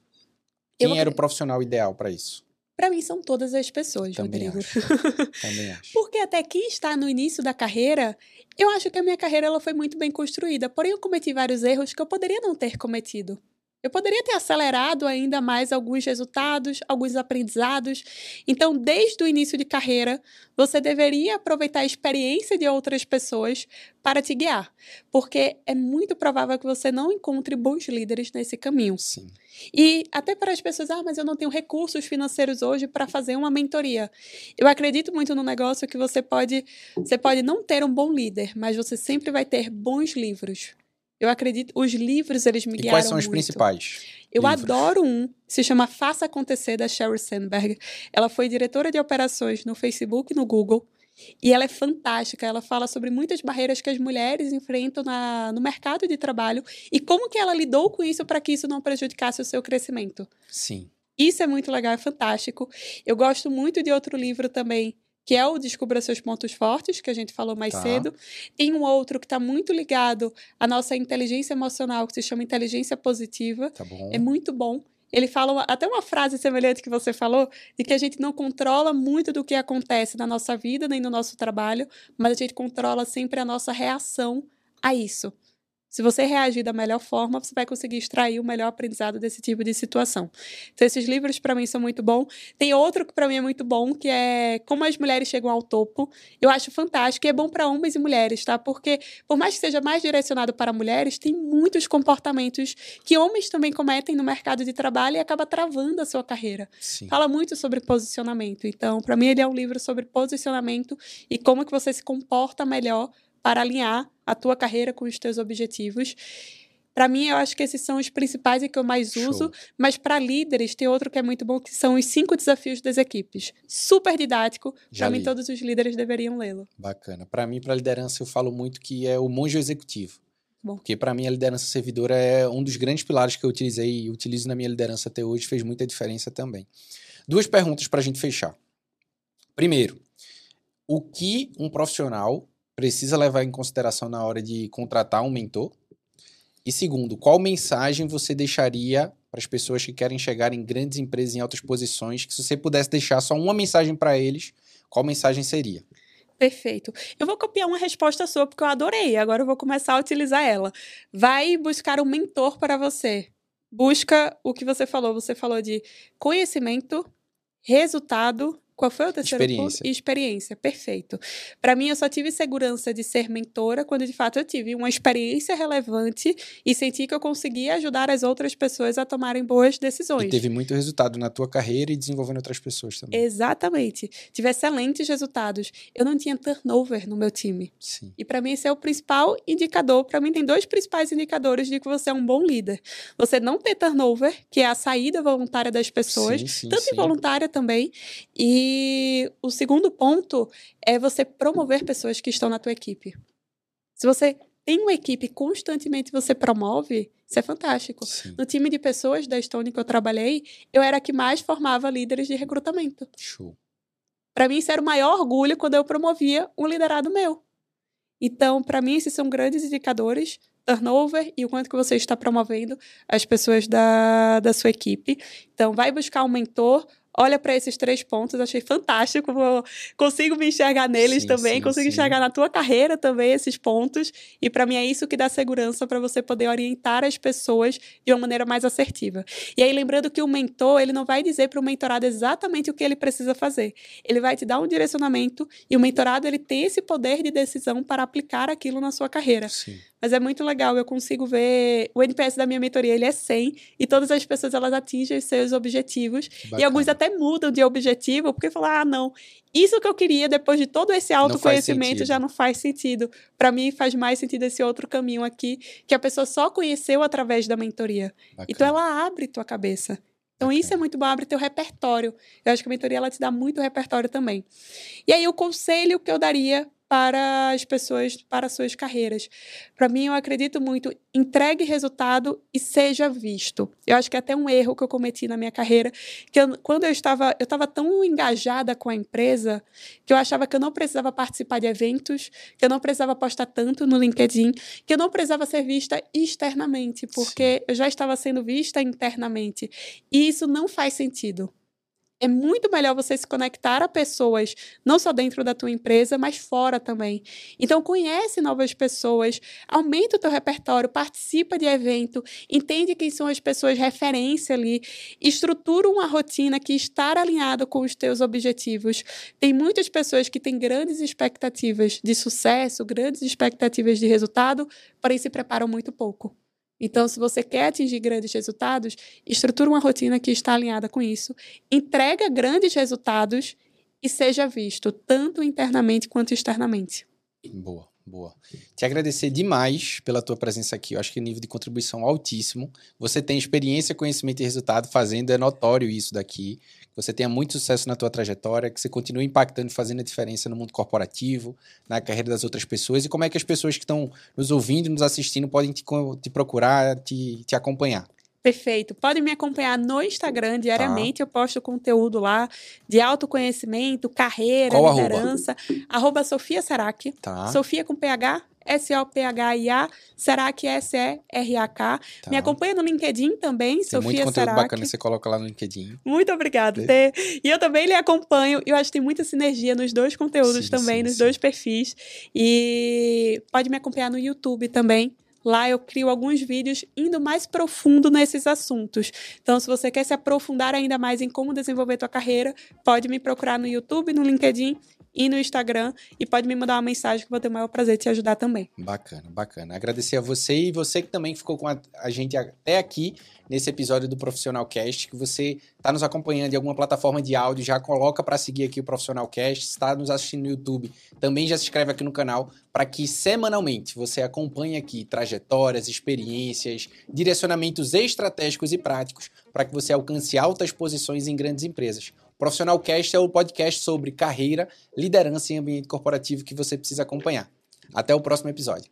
Speaker 1: Quem Eu... era o profissional ideal para isso?
Speaker 2: Para mim são todas as pessoas,
Speaker 1: Também
Speaker 2: Rodrigo.
Speaker 1: Acho. Também acho.
Speaker 2: Porque até quem está no início da carreira, eu acho que a minha carreira ela foi muito bem construída, porém eu cometi vários erros que eu poderia não ter cometido. Eu poderia ter acelerado ainda mais alguns resultados, alguns aprendizados. Então, desde o início de carreira, você deveria aproveitar a experiência de outras pessoas para te guiar, porque é muito provável que você não encontre bons líderes nesse caminho.
Speaker 1: Sim.
Speaker 2: E até para as pessoas, ah, mas eu não tenho recursos financeiros hoje para fazer uma mentoria. Eu acredito muito no negócio que você pode, você pode não ter um bom líder, mas você sempre vai ter bons livros. Eu acredito, os livros eles me
Speaker 1: e
Speaker 2: guiaram
Speaker 1: quais são
Speaker 2: muito.
Speaker 1: os principais?
Speaker 2: Eu
Speaker 1: livros?
Speaker 2: adoro um, se chama Faça Acontecer, da Sheryl Sandberg. Ela foi diretora de operações no Facebook e no Google. E ela é fantástica. Ela fala sobre muitas barreiras que as mulheres enfrentam na, no mercado de trabalho e como que ela lidou com isso para que isso não prejudicasse o seu crescimento.
Speaker 1: Sim.
Speaker 2: Isso é muito legal, é fantástico. Eu gosto muito de outro livro também, que é o Descubra Seus Pontos Fortes, que a gente falou mais
Speaker 1: Tá.
Speaker 2: cedo. Tem um outro que está muito ligado à nossa inteligência emocional, que se chama Inteligência Positiva.
Speaker 1: Tá bom.
Speaker 2: É muito bom. Ele fala uma- até uma frase semelhante que você falou, de que a gente não controla muito do que acontece na nossa vida, nem no nosso trabalho, mas a gente controla sempre a nossa reação a isso. Se você reagir da melhor forma, você vai conseguir extrair o melhor aprendizado desse tipo de situação. Então, esses livros, para mim, são muito bons. Tem outro que, para mim, é muito bom, que é Como as Mulheres Chegam ao Topo. Eu acho fantástico e é bom para homens e mulheres, tá? Porque, por mais que seja mais direcionado para mulheres, tem muitos comportamentos que homens também cometem no mercado de trabalho e acaba travando a sua carreira.
Speaker 1: Sim.
Speaker 2: Fala muito sobre posicionamento. Então, para mim, ele é um livro sobre posicionamento e como que você se comporta melhor para alinhar a tua carreira com os teus objetivos. Para mim, eu acho que esses são os principais e que eu mais
Speaker 1: Show.
Speaker 2: uso. Mas para líderes, tem outro que é muito bom, que são os cinco desafios das equipes. Super didático.
Speaker 1: Já
Speaker 2: Para mim, todos os líderes deveriam lê-lo.
Speaker 1: Bacana. Para mim, para liderança, eu falo muito que é o monge executivo.
Speaker 2: Bom.
Speaker 1: Porque para mim a liderança servidora é um dos grandes pilares que eu utilizei e utilizo na minha liderança até hoje, fez muita diferença também. Duas perguntas para a gente fechar. Primeiro, o que um profissional precisa levar em consideração na hora de contratar um mentor? E segundo, qual mensagem você deixaria para as pessoas que querem chegar em grandes empresas em altas posições? Que se você pudesse deixar só uma mensagem para eles, qual mensagem seria?
Speaker 2: Perfeito. Eu vou copiar uma resposta sua porque eu adorei. Agora eu vou começar a utilizar ela. Vai buscar um mentor para você. Busca o que você falou. Você falou de conhecimento, resultado. Qual foi o terceiro
Speaker 1: Experiência.
Speaker 2: ponto? Experiência. Perfeito. Para mim, eu só tive segurança de ser mentora quando de fato eu tive uma experiência relevante e senti que eu conseguia ajudar as outras pessoas a tomarem boas decisões.
Speaker 1: E teve muito resultado na tua carreira e desenvolvendo outras pessoas também.
Speaker 2: Exatamente. Tive excelentes resultados. Eu não tinha turnover no meu time.
Speaker 1: Sim.
Speaker 2: E para mim esse é o principal indicador. Para mim tem dois principais indicadores de que você é um bom líder. Você não ter turnover, que é a saída voluntária das pessoas,
Speaker 1: Sim, sim,
Speaker 2: tanto
Speaker 1: sim.
Speaker 2: involuntária também. E o segundo ponto é você promover pessoas que estão na tua equipe. Se você tem uma equipe e constantemente você promove, isso é fantástico.
Speaker 1: Sim.
Speaker 2: No time de pessoas da Stone que eu trabalhei, eu era a que mais formava líderes de recrutamento.
Speaker 1: Show.
Speaker 2: Para mim, isso era o maior orgulho quando eu promovia um liderado meu. Então, para mim, esses são grandes indicadores, turnover e o quanto que você está promovendo as pessoas da, da sua equipe. Então, vai buscar um mentor, olha para esses três pontos, achei fantástico, consigo me enxergar neles
Speaker 1: Sim,
Speaker 2: também,
Speaker 1: sim,
Speaker 2: consigo
Speaker 1: sim.
Speaker 2: enxergar na tua carreira também esses pontos, e para mim é isso que dá segurança para você poder orientar as pessoas de uma maneira mais assertiva. E aí lembrando que o mentor, ele não vai dizer para o mentorado exatamente o que ele precisa fazer. Ele vai te dar um direcionamento e o mentorado ele tem esse poder de decisão para aplicar aquilo na sua carreira. Mas é muito legal. Eu consigo ver o NPS da minha mentoria, ele é 100 e todas as pessoas elas atingem os seus objetivos. Bacana. E alguns até mudam de objetivo porque falam: ah, não, isso que eu queria depois de todo esse autoconhecimento não já não faz sentido. Para mim, faz mais sentido esse outro caminho aqui, que a pessoa só conheceu através da mentoria. Bacana. Então, ela abre tua cabeça. Então, Bacana. isso é muito bom, abre teu repertório. Eu acho que a mentoria ela te dá muito repertório também. E aí, o conselho que eu daria para as pessoas, para suas carreiras. Para mim, eu acredito muito, entregue resultado e seja visto. Eu acho que é até um erro que eu cometi na minha carreira, que eu, quando eu estava, eu estava tão engajada com a empresa, que eu achava que eu não precisava participar de eventos, que eu não precisava postar tanto no LinkedIn, que eu não precisava ser vista externamente, porque Sim. eu já estava sendo vista internamente. E isso não faz sentido é muito melhor você se conectar a pessoas, não só dentro da tua empresa, mas fora também. Então, conhece novas pessoas, aumenta o teu repertório, participa de evento, entende quem são as pessoas referência ali, estrutura uma rotina que está alinhada com os teus objetivos. Tem muitas pessoas que têm grandes expectativas de sucesso, grandes expectativas de resultado, porém se preparam muito pouco. Então, se você quer atingir grandes resultados, estrutura uma rotina que está alinhada com isso, entrega grandes resultados e seja visto tanto internamente quanto externamente.
Speaker 1: Boa, boa. Te agradecer demais pela tua presença aqui. Eu acho que o nível de contribuição altíssimo. Você tem experiência, conhecimento e resultado fazendo, é notório isso daqui você tenha muito sucesso na tua trajetória, que você continue impactando e fazendo a diferença no mundo corporativo, na carreira das outras pessoas e como é que as pessoas que estão nos ouvindo, nos assistindo, podem te, te procurar, te, te acompanhar.
Speaker 2: Perfeito. Podem me acompanhar no Instagram diariamente. Tá. Eu posto conteúdo lá de autoconhecimento, carreira, Qual liderança. Arroba, arroba Sofia Serac. Tá. Sofia com PH, S-O-P-H-I-A, Serac, S-E-R-A-K. Tá. Me acompanha no LinkedIn também, Tem Sofia muito
Speaker 1: conteúdo
Speaker 2: Serac.
Speaker 1: bacana você coloca lá no LinkedIn.
Speaker 2: Muito obrigada, Tê. E eu também lhe acompanho. Eu acho que tem muita sinergia nos dois conteúdos sim, também, sim, nos sim. dois perfis. E pode me acompanhar no YouTube também. Lá eu crio alguns vídeos indo mais profundo nesses assuntos. Então, se você quer se aprofundar ainda mais em como desenvolver tua carreira, pode me procurar no YouTube, no LinkedIn e no Instagram e pode me mandar uma mensagem que eu vou ter o maior prazer de te ajudar também.
Speaker 1: Bacana, bacana. Agradecer a você e você que também ficou com a, a gente até aqui nesse episódio do Profissional Cast, que você está nos acompanhando em alguma plataforma de áudio, já coloca para seguir aqui o Profissional Cast, está nos assistindo no YouTube, também já se inscreve aqui no canal para que semanalmente você acompanhe aqui trajetórias, experiências, direcionamentos estratégicos e práticos para que você alcance altas posições em grandes empresas. Profissional Cast é o podcast sobre carreira, liderança e ambiente corporativo que você precisa acompanhar. Até o próximo episódio.